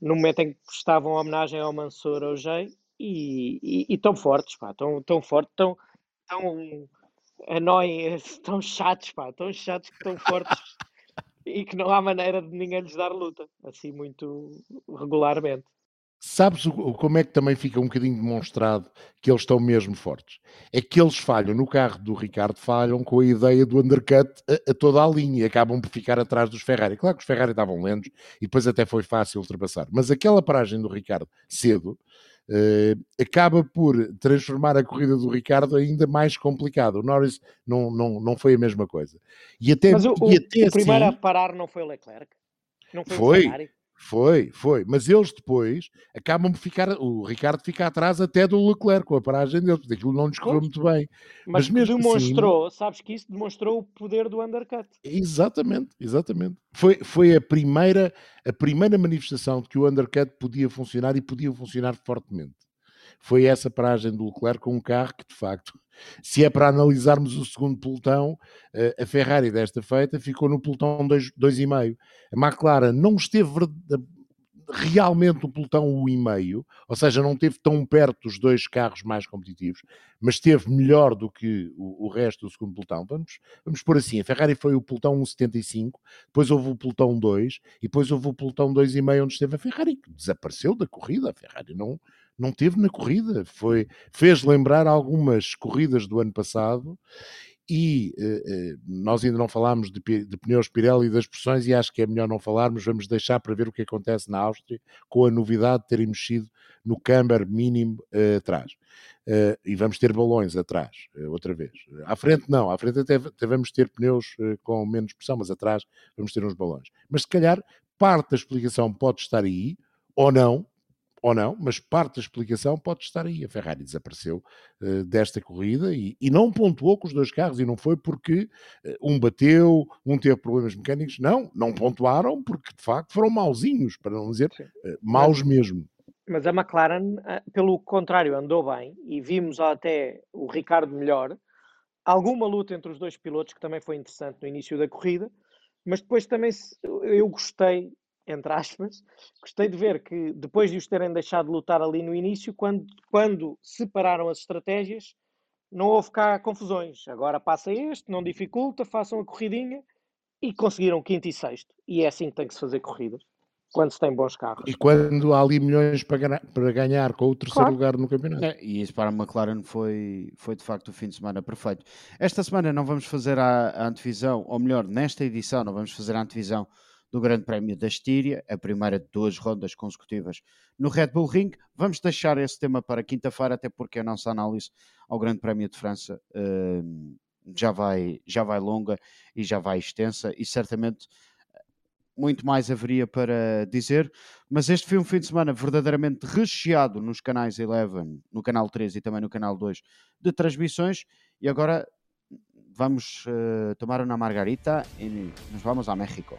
no momento em que prestavam homenagem ao Mansur Ojei e, e, e tão fortes, pá, tão, tão fortes, tão, tão annoying, tão chatos, pá, tão chatos que tão fortes e que não há maneira de ninguém lhes dar luta, assim muito regularmente. Sabes como é que também fica um bocadinho demonstrado que eles estão mesmo fortes? É que eles falham, no carro do Ricardo, falham com a ideia do undercut a, a toda a linha e acabam por ficar atrás dos Ferrari. Claro que os Ferrari estavam lentos e depois até foi fácil ultrapassar. Mas aquela paragem do Ricardo cedo uh, acaba por transformar a corrida do Ricardo ainda mais complicada. O Norris não, não, não foi a mesma coisa. E até, Mas o, e até o, o primeiro assim, a parar não foi o Leclerc? Não foi, foi. Foi, foi. Mas eles depois acabam por ficar. O Ricardo fica atrás até do Leclerc com a paragem deles, porque aquilo não lhes correu muito bem. Mas, mas mesmo assim demonstrou, assim, sabes que isso demonstrou o poder do undercut. Exatamente, exatamente. Foi, foi a, primeira, a primeira manifestação de que o undercut podia funcionar e podia funcionar fortemente. Foi essa paragem do Leclerc com um carro que, de facto, se é para analisarmos o segundo pelotão, eh, a Ferrari desta feita ficou no pelotão 2,5. A McLaren não esteve realmente no pelotão 1,5, ou seja, não esteve tão perto dos dois carros mais competitivos, mas esteve melhor do que o, o resto do segundo pelotão. Vamos, vamos por assim, a Ferrari foi o pelotão 1,75, depois houve o pelotão 2, e depois houve o pelotão 2,5 onde esteve a Ferrari, que desapareceu da corrida, a Ferrari não, não teve na corrida. Foi, fez lembrar algumas corridas do ano passado e uh, nós ainda não falámos de, de, pneus Pirelli e das pressões e acho que é melhor não falarmos, vamos deixar para ver o que acontece na Áustria com a novidade de terem mexido no camber mínimo uh, atrás. Uh, e vamos ter balões atrás, outra vez. À frente não, à frente até, até vamos ter pneus com menos pressão, mas atrás vamos ter uns balões. Mas se calhar parte da explicação pode estar aí, ou não, ou não, mas parte da explicação pode estar aí. A Ferrari desapareceu uh, desta corrida e, e, não pontuou com os dois carros, e não foi porque uh, um bateu, um teve problemas mecânicos. Não, não pontuaram porque de facto foram mauzinhos, para não dizer uh, maus mesmo. Mas a McLaren, pelo contrário, andou bem e vimos até o Ricardo melhor. Alguma luta entre os dois pilotos que também foi interessante no início da corrida, mas depois também eu gostei entre aspas, gostei de ver que depois de os terem deixado lutar ali no início, quando, quando separaram as estratégias, não houve cá confusões. Agora passa este, não dificulta, façam a corridinha e conseguiram quinto e sexto. E é assim que tem que se fazer corridas. Quando se tem bons carros. E quando há ali milhões para ganhar, para ganhar com o terceiro claro. lugar no campeonato. É, e isso para a McLaren foi, foi de facto o fim de semana perfeito. Esta semana não vamos fazer a, a antevisão, ou melhor, nesta edição não vamos fazer a antevisão do Grande Prémio da Estíria, a primeira de duas rondas consecutivas no Red Bull Ring. Vamos deixar esse tema para quinta-feira, até porque a nossa análise ao Grande Prémio de França uh, já, vai, já vai longa e já vai extensa, e certamente muito mais haveria para dizer, mas este foi um fim de semana verdadeiramente recheado nos canais 11, no canal 3 e também no canal 2 de transmissões, e agora vamos uh, tomar uma margarita e nos vamos a México.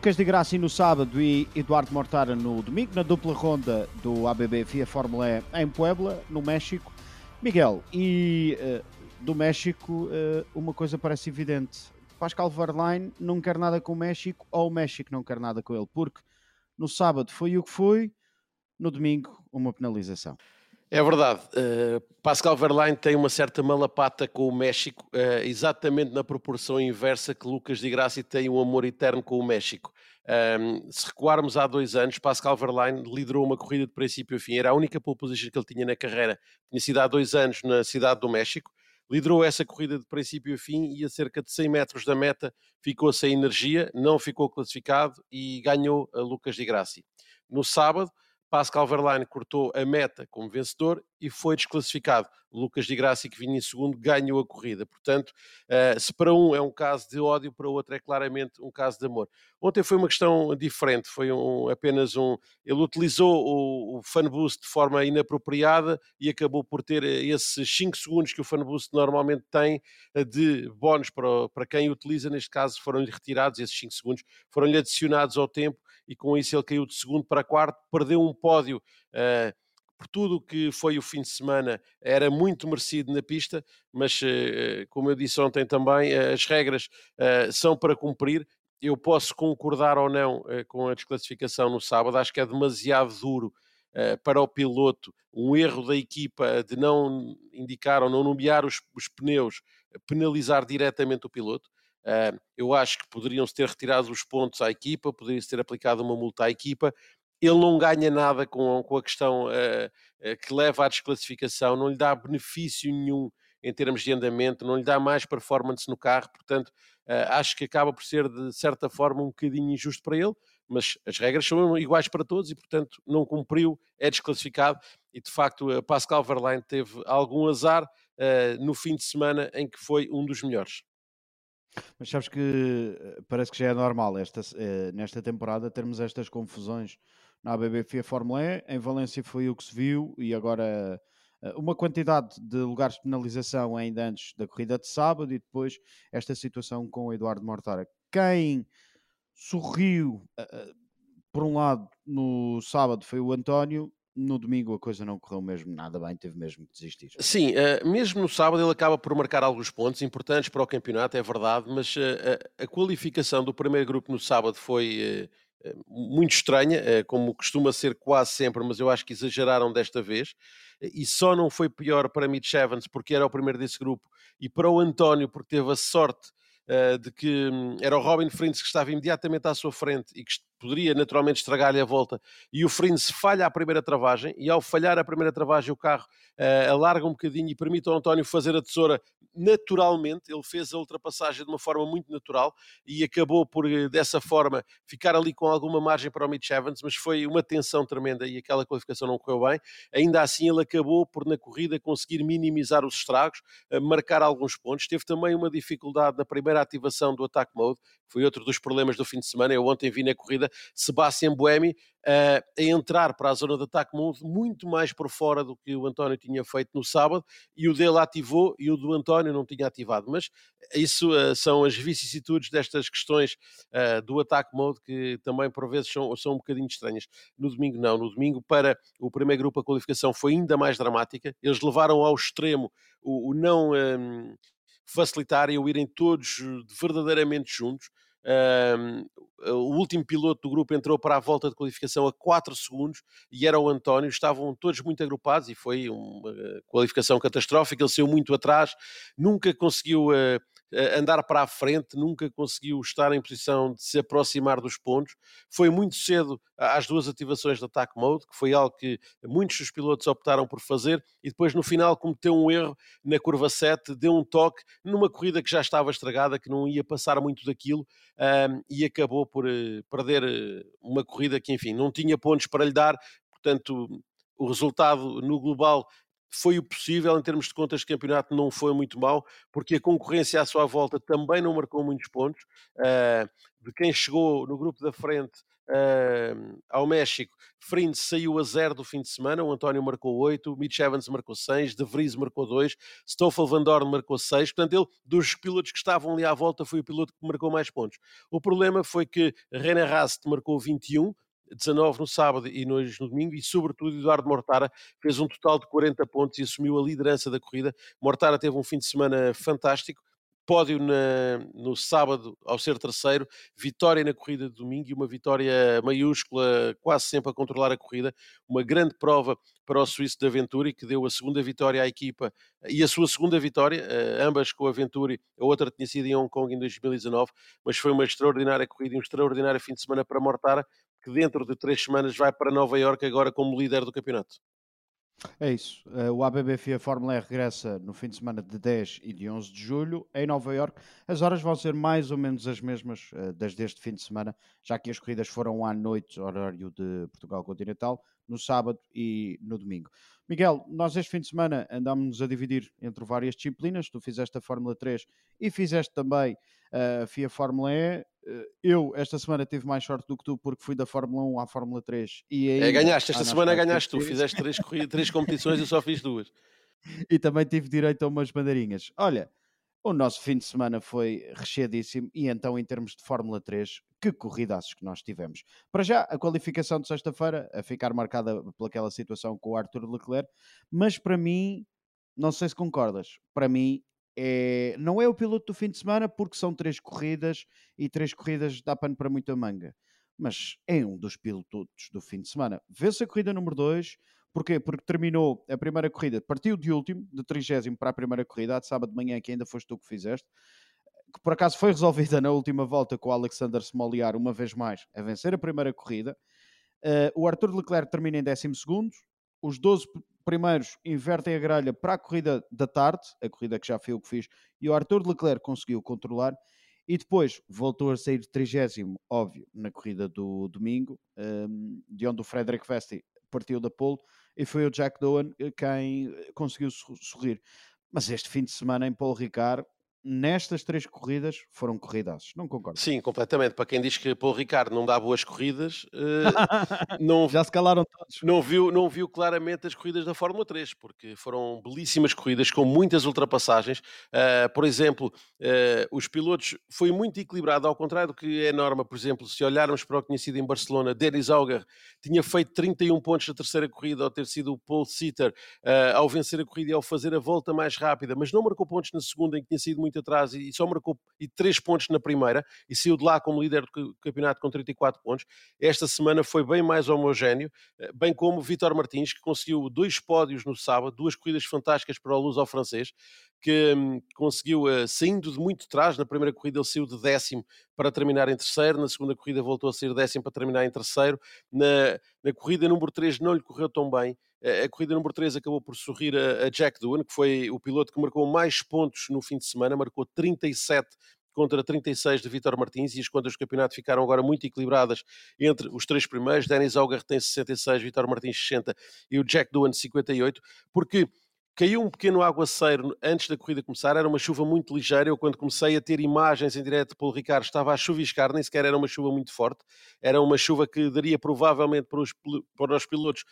Lucas de Graça no sábado e Eduardo Mortara no domingo, na dupla ronda do ABB FIA Fórmula E em Puebla, no México. Miguel, e uh, do México, uh, uma coisa parece evidente. Pascal Verlaine não quer nada com o México ou o México não quer nada com ele, porque no sábado foi o que foi, no domingo, uma penalização. É verdade. Uh, Pascal Verlaine tem uma certa malapata com o México, uh, exatamente na proporção inversa que Lucas Di Grassi tem um amor eterno com o México. Um, ehm, se recuarmos há dois anos, Pascal Verlaine liderou uma corrida de princípio a fim. Era a única pole position que ele tinha na carreira. Tinha sido há dois anos na cidade do México. Liderou essa corrida de princípio a fim e a cerca de 100 metros da meta ficou sem energia, não ficou classificado e ganhou a Lucas Di Grassi. No sábado, Pascal Verlaine cortou a meta como vencedor e foi desclassificado. Lucas de Graça, que vinha em segundo, ganhou a corrida. Portanto, uh, se para um é um caso de ódio, para o outro é claramente um caso de amor. Ontem foi uma questão diferente, foi um, apenas um... Ele utilizou o, o fan boost de forma inapropriada e acabou por ter eh, esses 5 segundos que o fan boost normalmente tem eh, de bónus para, para quem utiliza, neste caso foram-lhe retirados, esses 5 segundos foram-lhe adicionados ao tempo e com isso ele caiu de segundo para quarto, perdeu um pódio uh, por tudo o que foi o fim de semana, era muito merecido na pista, mas uh, como eu disse ontem também, as regras são para cumprir. Eu posso concordar ou não com a desclassificação no sábado, acho que é demasiado duro para o piloto um erro da equipa de não indicar ou não nomear os, os pneus, penalizar diretamente o piloto. Eu acho que poderiam-se ter retirado os pontos à equipa, poderia-se ter aplicado uma multa à equipa. Ele não ganha nada com, com a questão uh, uh, que leva à desclassificação, não lhe dá benefício nenhum em termos de andamento, não lhe dá mais performance no carro, portanto, acho que acaba por ser de certa forma um bocadinho injusto para ele, mas as regras são iguais para todos e, portanto, não cumpriu, é desclassificado. E de facto, Pascal Verlaine teve algum azar no fim de semana em que foi um dos melhores. Mas sabes que eh, parece que já é normal esta, eh, nesta temporada termos estas confusões na ABB Fórmula E. Em Valência foi o que se viu e agora eh, uma quantidade de lugares de penalização ainda antes da corrida de sábado e depois esta situação com o Eduardo Mortara. Quem sorriu, por um lado, no sábado foi o António no domingo a coisa não correu mesmo nada bem, teve mesmo que desistir. Sim, uh, mesmo no sábado ele acaba por marcar alguns pontos importantes para o campeonato, é verdade, mas uh, a, qualificação do primeiro grupo no sábado foi uh, muito estranha, como costuma ser quase sempre, mas eu acho que exageraram desta vez. E só não foi pior para Mitch Evans porque era o primeiro desse grupo e para o António porque teve a sorte de que um, era o Robin Frintz que estava imediatamente à sua frente e que poderia naturalmente estragar-lhe a volta, e o Frins falha a primeira travagem, e ao falhar a primeira travagem o carro uh, alarga um bocadinho e permite ao António fazer a tesoura naturalmente, ele fez a ultrapassagem de uma forma muito natural e acabou por, eh, dessa forma, ficar ali com alguma margem para o Mitch Evans, mas foi uma tensão tremenda e aquela qualificação não correu bem. Ainda assim, ele acabou por, na corrida, conseguir minimizar os estragos, marcar alguns pontos. Teve também uma dificuldade na primeira ativação do Attack Mode, foi outro dos problemas do fim de semana. Eu ontem vi na corrida Sebastian Buemi uh, a entrar para a zona de ataque muito mais por fora do que o António tinha feito no sábado e o dele ativou e o do António não tinha ativado. Mas isso uh, são as vicissitudes destas questões do ataque mode que também por vezes são, são um bocadinho estranhas. No domingo não, no domingo para o primeiro grupo a qualificação foi ainda mais dramática. Eles levaram ao extremo o, o não... Um, facilitarem o irem todos verdadeiramente juntos. Um, o último piloto do grupo entrou para a volta de qualificação a 4 segundos e era o António. Estavam todos muito agrupados e foi uma qualificação catastrófica. Ele saiu muito atrás, nunca conseguiu uh, andar para a frente, nunca conseguiu estar em posição de se aproximar dos pontos. Foi muito cedo às duas ativações de attack mode, que foi algo que muitos dos pilotos optaram por fazer, e depois no final cometeu um erro na curva 7, deu um toque numa corrida que já estava estragada, que não ia passar muito daquilo, um, e acabou por uh, perder eh, uma corrida que, enfim, não tinha pontos para lhe dar, portanto, o resultado no global foi o possível em termos de contas de campeonato, não foi muito mal, porque a concorrência à sua volta também não marcou muitos pontos. Uh, de quem chegou no grupo da frente uh, ao México, Frins saiu a zero do fim de semana, o António marcou 8, Mitch Evans marcou 6, De Vries marcou 2, Stoffel Van Dorn marcou 6, portanto ele, dos pilotos que estavam ali à volta, foi o piloto que marcou mais pontos. O problema foi que René Rast marcou 21, 19 no sábado e no, no domingo, e sobretudo Eduardo Mortara fez um total de 40 pontos e assumiu a liderança da corrida. Mortara teve um fim de semana fantástico, pódio na, no sábado ao ser terceiro, vitória na corrida de domingo e uma vitória maiúscula, quase sempre a controlar a corrida, uma grande prova para o Suíço da Venturi, que deu a segunda vitória à equipa e a sua segunda vitória, eh, ambas com a Venturi, a outra tinha sido em Hong Kong em 2019, mas foi uma extraordinária corrida e um extraordinário fim de semana para Mortara, que dentro de três semanas vai para Nova Iorque agora como líder do campeonato. É isso. Uh, o ABB FIA Fórmula E regressa no fim de semana de 10 e de 11 de julho em Nova York. As horas vão ser mais ou menos as mesmas uh, desde este fim de semana, já que as corridas foram à noite, horário de Portugal Continental, no sábado e no domingo. Miguel, nós este fim de semana andámos a dividir entre várias disciplinas. Tu fizeste a Fórmula 3 e fizeste também a FIA Fórmula E. Eh, eu, esta semana, tive mais sorte do que tu, porque fui da Fórmula 1 à Fórmula 3. E aí, é, ganhaste, esta semana ganhaste tu. Fizeste três, três competições e eu só fiz duas. E também tive direito a umas bandeirinhas. Olha, o nosso fim de semana foi recheadíssimo e então, em termos de Fórmula 3, que corridaços que nós tivemos. Para já, a qualificação de sexta-feira a ficar marcada pelaquela situação com o Arthur Leclerc, mas para mim, não sei se concordas, para mim é, não é o piloto do fim de semana porque são três corridas e três corridas dá pano para muita manga. Mas é um dos pilotos do fim de semana. Vê-se a corrida número 2. Porquê? Porque terminou a primeira corrida, partiu de último, de trigésimo para a primeira corrida, de sábado de manhã, que ainda foste tu que fizeste que por acaso foi resolvida na última volta com o Alexander Smoliar, uma vez mais, a vencer a primeira corrida. Uh, o Arthur Leclerc termina em 12 os 12 primeiros invertem a grelha para a corrida da tarde, a corrida que já foi o que fiz, e o Arthur Leclerc conseguiu controlar. E depois voltou a sair de trigésimo, óbvio, na corrida do domingo, ehm, de onde o Frederick Vesti partiu da pole, e foi o Jack Doan quem conseguiu sorrir. Mas este fim de semana em Paul Ricard nestas três corridas foram corridas, não concordo? Sim, completamente. Para quem diz que Paul Ricardo não dá boas corridas, uh, não, já se calaram todos. Não viu, não viu claramente as corridas da Fórmula 3, porque foram belíssimas corridas com muitas ultrapassagens. Uh, por exemplo, uh, os pilotos foi muito equilibrado, ao contrário do que é norma, por exemplo, se olharmos para o que tinha sido em Barcelona, Denis Auger tinha feito 31 pontos na terceira corrida ao ter sido o Paul Sitter ao vencer a corrida e ao fazer a volta mais rápida, mas não marcou pontos na segunda, em que tinha sido muito muito atrás e só marcou e três pontos na primeira e saiu de lá como líder do campeonato com 34 pontos. Esta semana foi bem mais homogéneo, eh, bem como Vitor Martins, que conseguiu dois pódios no sábado, duas corridas fantásticas para o Luz ao francês, que hum, conseguiu, uh, saindo de muito atrás, na primeira corrida ele saiu de décimo para terminar em terceiro, na segunda corrida voltou a sair décimo para terminar em terceiro, na, na corrida número 3 não lhe correu tão bem, a corrida número 3 acabou por sorrir a, Jack Doohan, que foi o piloto que marcou mais pontos no fim de semana, marcou 37 contra 36 de Vitor Martins e as contas do campeonato ficaram agora muito equilibradas entre os três primeiros. Denis Auger tem 66, Vitor Martins 60 e o Jack Doohan 58, porque caiu um pequeno aguaceiro antes da corrida começar, era uma chuva muito ligeira. Eu, quando comecei a ter imagens em direto pelo Ricardo, estava a chuviscar, nem sequer era uma chuva muito forte, era uma chuva que daria provavelmente para os, para os pilotos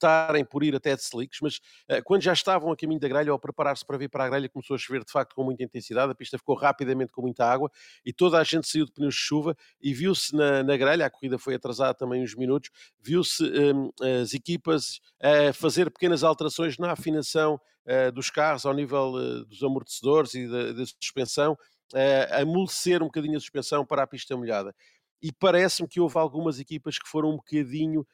optarem por ir até de slicks, mas uh, quando já estavam a caminho da grelha ou a preparar-se para vir para a grelha, começou a chover de facto com muita intensidade, a pista ficou rapidamente com muita água e toda a gente saiu de pneus de chuva e viu-se na, na grelha, a corrida foi atrasada também uns minutos, viu-se um, as equipas a fazer pequenas alterações na afinação uh, dos carros ao nível uh, dos amortecedores e da, suspensão, a amolecer um bocadinho a suspensão para a pista molhada. E parece-me que houve algumas equipas que foram um bocadinho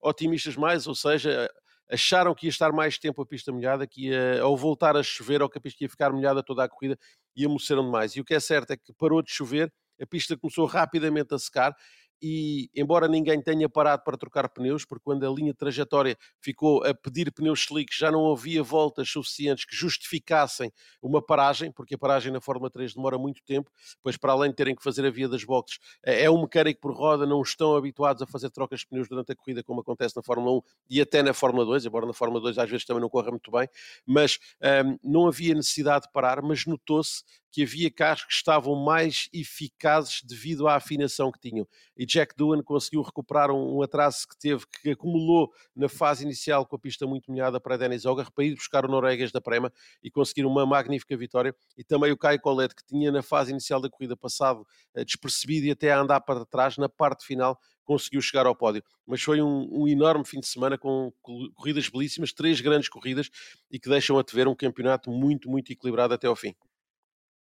otimistas mais, ou seja, acharam que ia estar mais tempo a pista molhada, que ia, ao voltar a chover, ou que a pista ia ficar molhada toda a corrida, e amoleceram demais. E o que é certo é que parou de chover, a pista começou rapidamente a secar, e embora ninguém tenha parado para trocar pneus, porque quando a linha de trajetória ficou a pedir pneus slicks, já não havia voltas suficientes que justificassem uma paragem, porque a paragem na Fórmula 3 demora muito tempo, pois para além de terem que fazer a via das boxes, é, é um mecânico por roda, não estão habituados a fazer trocas de pneus durante a corrida, como acontece na Fórmula 1 e até na Fórmula 2, embora na Fórmula 2 às vezes também não corra muito bem, mas um, não havia necessidade de parar, mas notou-se que havia carros que estavam mais eficazes devido à afinação que tinham. E Jack Doohan conseguiu recuperar um, um, atraso que teve, que acumulou na fase inicial com a pista muito molhada para Denis Ogar, para ir buscar o Noruegas da Prema e conseguir uma magnífica vitória. E também o Caio Colette, que tinha na fase inicial da corrida passado uh, despercebido e até a andar para trás, na parte final conseguiu chegar ao pódio. Mas foi um, um, enorme fim de semana com corridas belíssimas, três grandes corridas e que deixam a te ver um campeonato muito, muito equilibrado até ao fim.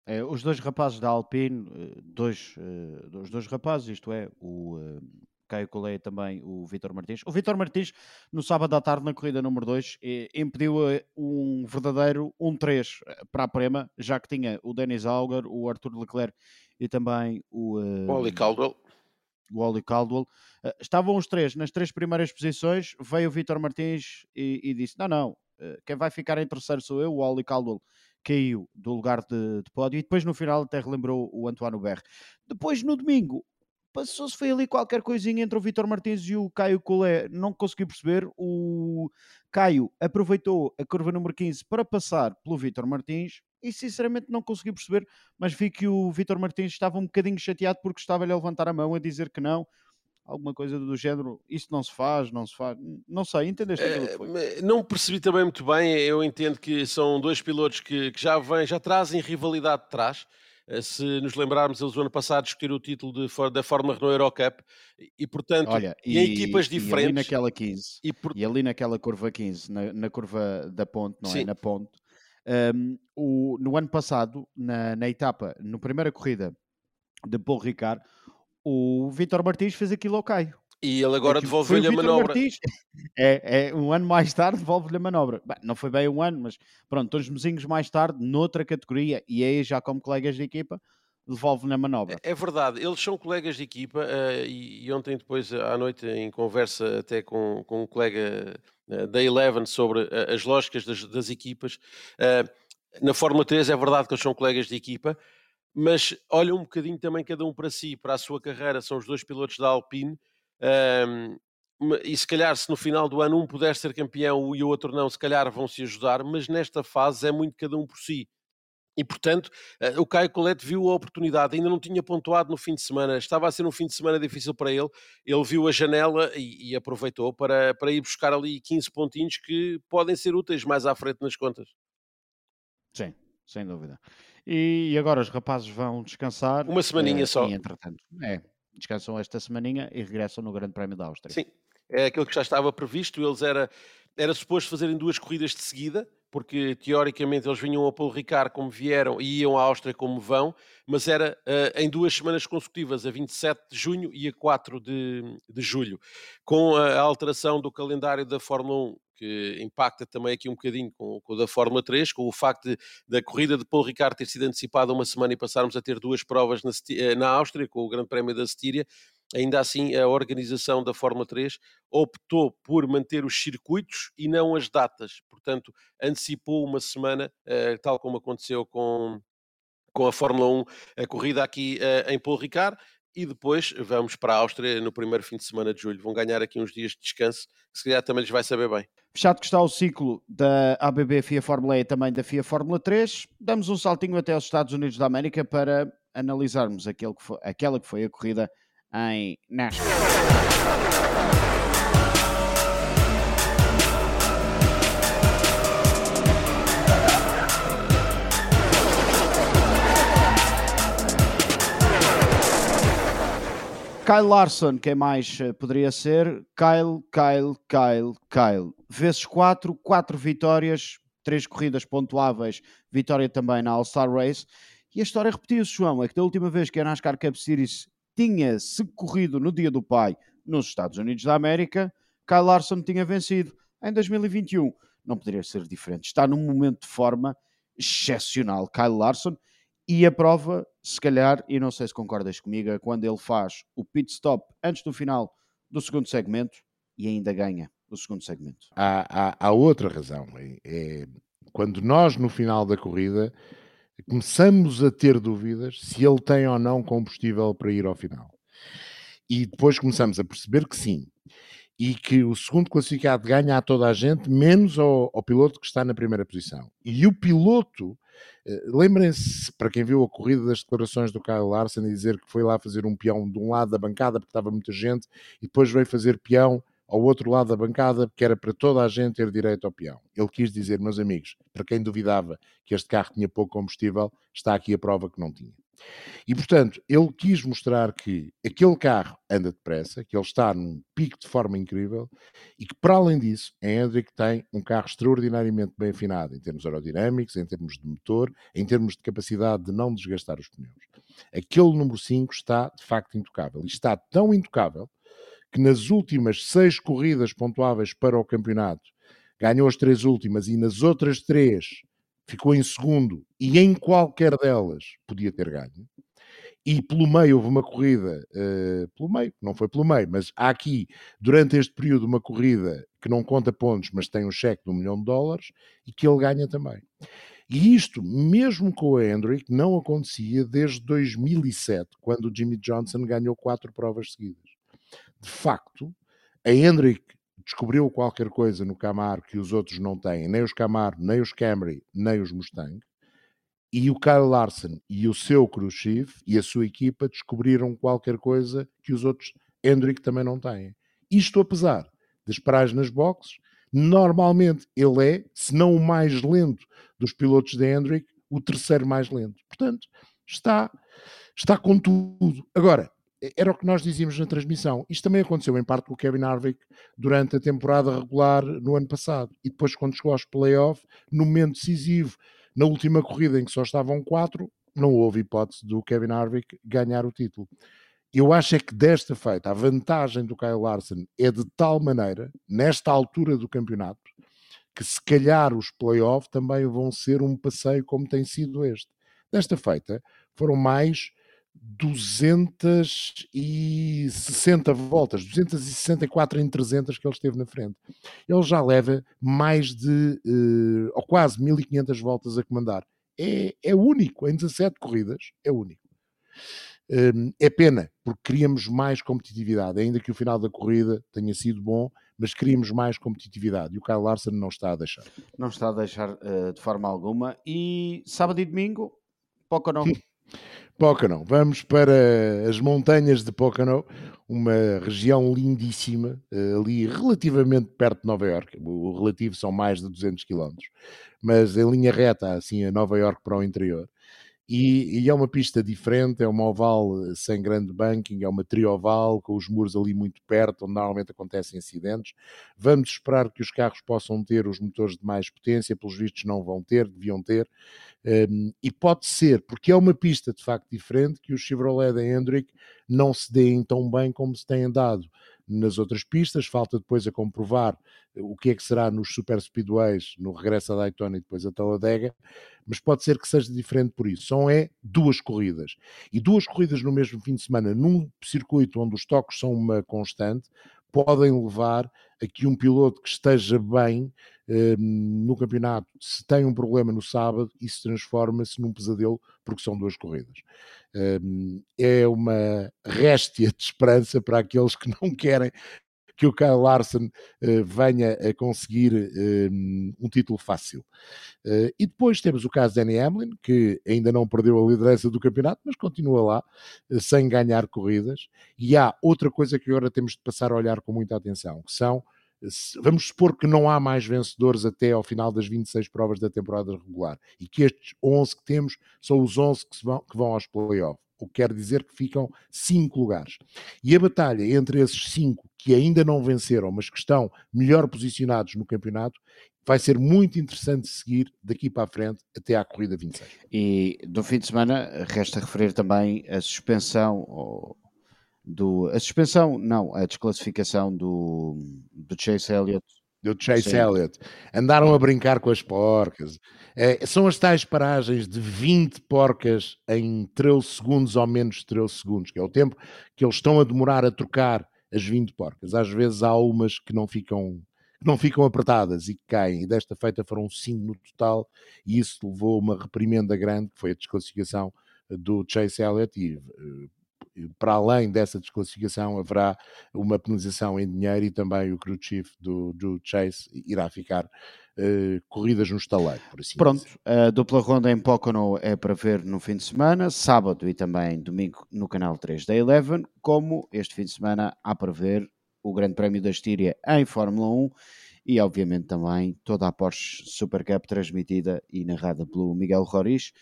É, os dois rapazes da Alpine, eh, dois, uh, os dois rapazes, isto é, o Caio Collet e também o Vitor Martins. O Vitor Martins, no sábado à tarde, na corrida número 2, impediu um verdadeiro 1-3 para a Prema, já que tinha o Denis Auger, o Arthur Leclerc e também o... Uh, Oli Caldwell. O Oli Caldwell. Estavam os três nas três primeiras posições, veio o Vitor Martins e, e disse, não, não, quem vai ficar em terceiro sou eu, o Oli Caldwell caiu do lugar de, de pódio e depois no final até relembrou o Antoine Berre. Depois no domingo passou-se foi ali qualquer coisinha entre o Vitor Martins e o Caio Collet, não consegui perceber. O Caio aproveitou a curva número 15 para passar pelo Vitor Martins e sinceramente não consegui perceber, mas vi que o Vitor Martins estava um bocadinho chateado porque estava-lhe a levantar a mão a dizer que não alguma coisa do género, isso não se faz, não se faz, não sei, entendeste é, Não percebi também muito bem, eu entendo que são dois pilotos que, que já vêm, já trazem rivalidade de trás, eh, se nos lembrarmos, eles o ano passado discutiram o título de, da Fórmula Renault Eurocup e, portanto, Olha, e, e, em equipas diferentes. E ali naquela 15, e, por... e ali naquela curva 15, na, na curva da ponte, não é? Sim. é? Na ponte, um, o, no ano passado, na, na etapa, na primeira corrida de Paul Ricard, o Vitor Martins fez aquilo ao Caio. E ele agora devolveu-lhe a manobra. Martins. É, é, um ano mais tarde devolve-lhe a manobra. Bem, não foi bem um ano, mas pronto, uns mesinhos mais tarde, noutra categoria, e aí já como colegas de equipa, devolve-lhe a manobra. É, é, verdade, eles são colegas de equipa uh, e, e, ontem depois à noite em conversa até com, com um colega uh, da Eleven sobre uh, as lógicas das, das equipas, na Fórmula 3 é verdade que eles são colegas de equipa, mas olha um bocadinho também cada um para si, para a sua carreira, são os dois pilotos da Alpine, um, e se calhar se no final do ano um puder ser campeão e o outro não, se calhar vão se ajudar, mas nesta fase é muito cada um por si. E portanto, uh, o Caio Colette viu a oportunidade, ainda não tinha pontuado no fim de semana, estava a ser um fim de semana difícil para ele, ele viu a janela e, e aproveitou para, para ir buscar ali 15 pontinhos que podem ser úteis mais à frente nas contas. Sim, sem dúvida. E agora os rapazes vão descansar. Uma semaninha uh, só. E, entretanto, é, descansam esta semaninha e regressam no Grande Prémio da Áustria. Sim, é aquilo que já estava previsto. Eles era, era suposto fazerem duas corridas de seguida, porque teoricamente eles vinham ao Paulo Ricard como vieram e iam à Áustria como vão, mas era uh, em duas semanas consecutivas, a 27 de junho e a 4 de, de julho. Com a alteração do calendário da Fórmula 1 que impacta também aqui um bocadinho com, o da Fórmula 3, com o facto de, da corrida de Paul Ricard ter sido antecipada uma semana e passarmos a ter duas provas na, eh, na Áustria, com o Grande Prémio da Stíria, ainda assim a organização da Fórmula 3 optou por manter os circuitos e não as datas, portanto antecipou uma semana, uh, tal como aconteceu com, com a Fórmula 1, a corrida aqui uh, em Paul Ricard, e depois vamos para a Áustria no primeiro fim de semana de julho. Vão ganhar aqui uns dias de descanso, que se calhar também lhes vai saber bem. Fechado que está o ciclo da ABB FIA Fórmula E e também da FIA Fórmula 3, damos um saltinho até aos Estados Unidos da América para analisarmos aquele que foi, aquela que foi a corrida em Nashville. Kyle Larson, quem mais eh, poderia ser? Kyle, Kyle, Kyle, Kyle. Vezes 4, 4 vitórias, 3 corridas pontuáveis, vitória também na All-Star Race. E a história repetiu-se, João, é que da última vez que a NASCAR Cup Series tinha-se corrido no Dia do Pai nos Estados Unidos da América, Kyle Larson tinha vencido em 2021. Não poderia ser diferente. Está num momento de forma excepcional, Kyle Larson, e a prova se calhar, e não sei se concordas comigo, é quando ele faz o pit stop antes do final do segundo segmento e ainda ganha o segundo segmento. Há, há, há outra razão. É, é, quando nós, no final da corrida, começamos a ter dúvidas se ele tem ou não combustível para ir ao final. E depois começamos a perceber que sim. E que o segundo classificado ganha a toda a gente, menos ao, ao piloto que está na primeira posição. E o piloto, eh, lembrem-se, para quem viu a corrida das declarações do Kyle Larson, e dizer que foi lá fazer um peão de um lado da bancada porque estava muita gente, e depois veio fazer peão ao outro lado da bancada, que era para toda a gente ter direito ao peão. Ele quis dizer, meus amigos, para quem duvidava que este carro tinha pouco combustível, está aqui a prova que não tinha. E, portanto, ele quis mostrar que aquele carro anda depressa, que ele está num pico de forma incrível e que, para além disso, a Hendrick tem um carro extraordinariamente bem afinado em termos aerodinâmicos, em termos de motor, em termos de capacidade de não desgastar os pneus. Aquele número 5 está, de facto, intocável. E está tão intocável que nas últimas seis corridas pontuáveis para o campeonato ganhou as três últimas e nas outras três ficou em segundo e em qualquer delas podia ter ganho. E pelo meio houve uma corrida, uh, pelo meio, não foi pelo meio, mas há aqui, durante este período, uma corrida que não conta pontos, mas tem um cheque de um milhão de dólares e que ele ganha também. E isto, mesmo com o Hendrick, não acontecia desde 2007, quando o Jimmy Johnson ganhou quatro provas seguidas de facto, a Hendrick descobriu qualquer coisa no Camaro que os outros não têm, nem os Camaro, nem os Camry, nem os Mustang, e o Kyle Larson e o seu Khrushchev e a sua equipa descobriram qualquer coisa que os outros Hendrick também não têm. Isto apesar das paragens nas boxes, normalmente ele é, se não o mais lento dos pilotos da Hendrick, o terceiro mais lento. Portanto, está, está com tudo. Agora, era o que nós dizíamos na transmissão. Isto também aconteceu em parte com o Kevin Harvick durante a temporada regular no ano passado. E depois, quando chegou aos playoffs, no momento decisivo, na última corrida em que só estavam quatro, não houve hipótese do Kevin Harvick ganhar o título. Eu acho é que desta feita, a vantagem do Kyle Larson é de tal maneira, nesta altura do campeonato, que se calhar os playoffs também vão ser um passeio como tem sido este. Desta feita, foram mais 260 voltas, 264 em 300 que ele esteve na frente. Ele já leva mais de, uh, ou quase 1500 voltas a comandar. É, é único, em 17 corridas, é único. Um, é pena, porque queríamos mais competitividade, ainda que o final da corrida tenha sido bom, mas queríamos mais competitividade e o Kyle Larson não está a deixar. Não está a deixar uh, de forma alguma. E sábado e domingo, pouco ou não? Pocono. Vamos para as montanhas de Pocono, uma região lindíssima, eh, ali relativamente perto de Nova York. O relativo são mais de 200 km, mas em linha reta, assim, a Nova York para o interior. E, e, é uma pista diferente, é uma oval eh, sem grande banking, é uma trioval com os muros ali muito perto, onde normalmente acontecem acidentes. Vamos esperar que os carros possam ter os motores de mais potência, pelos vistos não vão ter, deviam ter. Um, e pode ser, porque é uma pista de facto diferente, que o Chevrolet da Hendrick não se deem tão bem como se têm dado nas outras pistas. Falta depois a comprovar o que é que será nos super speedways, no regresso a Daytona e depois a Talladega, mas pode ser que seja diferente por isso. São é duas corridas. E duas corridas no mesmo fim de semana, num circuito onde os toques são uma constante, podem levar a que um piloto que esteja bem eh, no campeonato, se tem um problema no sábado, isso transforma-se num pesadelo, porque são duas corridas. Eh, é uma réstia de esperança para aqueles que não querem que o Kyle Larson uh, venha a conseguir um título fácil. Uh, e depois temos o caso de Danny Hamlin, que ainda não perdeu a liderança do campeonato, mas continua lá, sem ganhar corridas. E há outra coisa que agora temos de passar a olhar com muita atenção, que são vamos supor que não há mais vencedores até ao final das 26 provas da temporada regular e que estes 11 que temos são os 11 que, vão, que vão aos playoffs o que quer dizer que ficam cinco lugares. E a batalha entre esses cinco que ainda não venceram, mas que estão melhor posicionados no campeonato, vai ser muito interessante seguir daqui para a frente até à corrida 26. E no fim de semana resta referir também a suspensão do a suspensão, não, a desclassificação do, do Chase Elliott do Chase Sim. Elliott. Andaram a brincar com as porcas. É, são as tais paragens de 20 porcas em 13 segundos ou menos de 13 segundos, que é o tempo que eles estão a demorar a trocar as 20 porcas. Às vezes há umas que não ficam que não ficam apertadas e que caem. E desta feita foram 5 no total, e isso levou a uma reprimenda grande, que foi a desclassificação do Chase Elliott, e eh, para além dessa desclassificação, haverá uma penalização em dinheiro e também o crew chief do, do Chase irá ficar uh, corridas no estaleiro, por assim Pronto, dizer. a dupla ronda em Pocono é para ver no fim de semana, sábado e também domingo no canal 3 da Eleven, como este fim de semana há para ver o Grande Prémio da Estíria em Fórmula 1 e obviamente também toda a Porsche Super Cup transmitida e narrada pelo Miguel Roriz.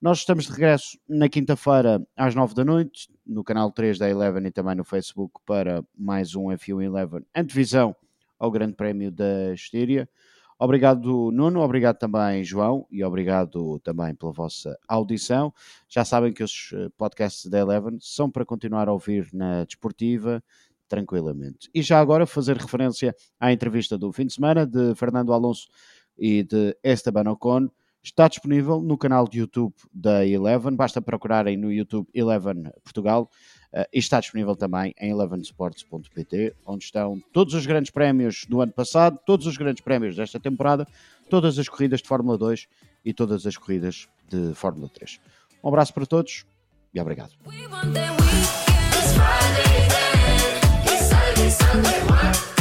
Nós estamos de regresso na quinta-feira às nove da noite, no canal 3 da Eleven e também no Facebook para mais um F1 Eleven antevisão ao Grande Prémio da Estíria. Obrigado, Nuno, obrigado também, João, e obrigado também pela vossa audição. Já sabem que os eh, podcasts da Eleven são para continuar a ouvir na Desportiva, tranquilamente. E já agora fazer referência à entrevista do fim de semana de Fernando Alonso e de Esteban Ocon, Está disponível no canal de YouTube da Eleven, basta procurarem no YouTube Eleven Portugal uh, e está disponível também em elevensports.pt, onde estão todos os grandes prémios do ano passado, todos os grandes prémios desta temporada, todas as corridas de Fórmula 2 e todas as corridas de Fórmula 3. Um abraço para todos e obrigado. We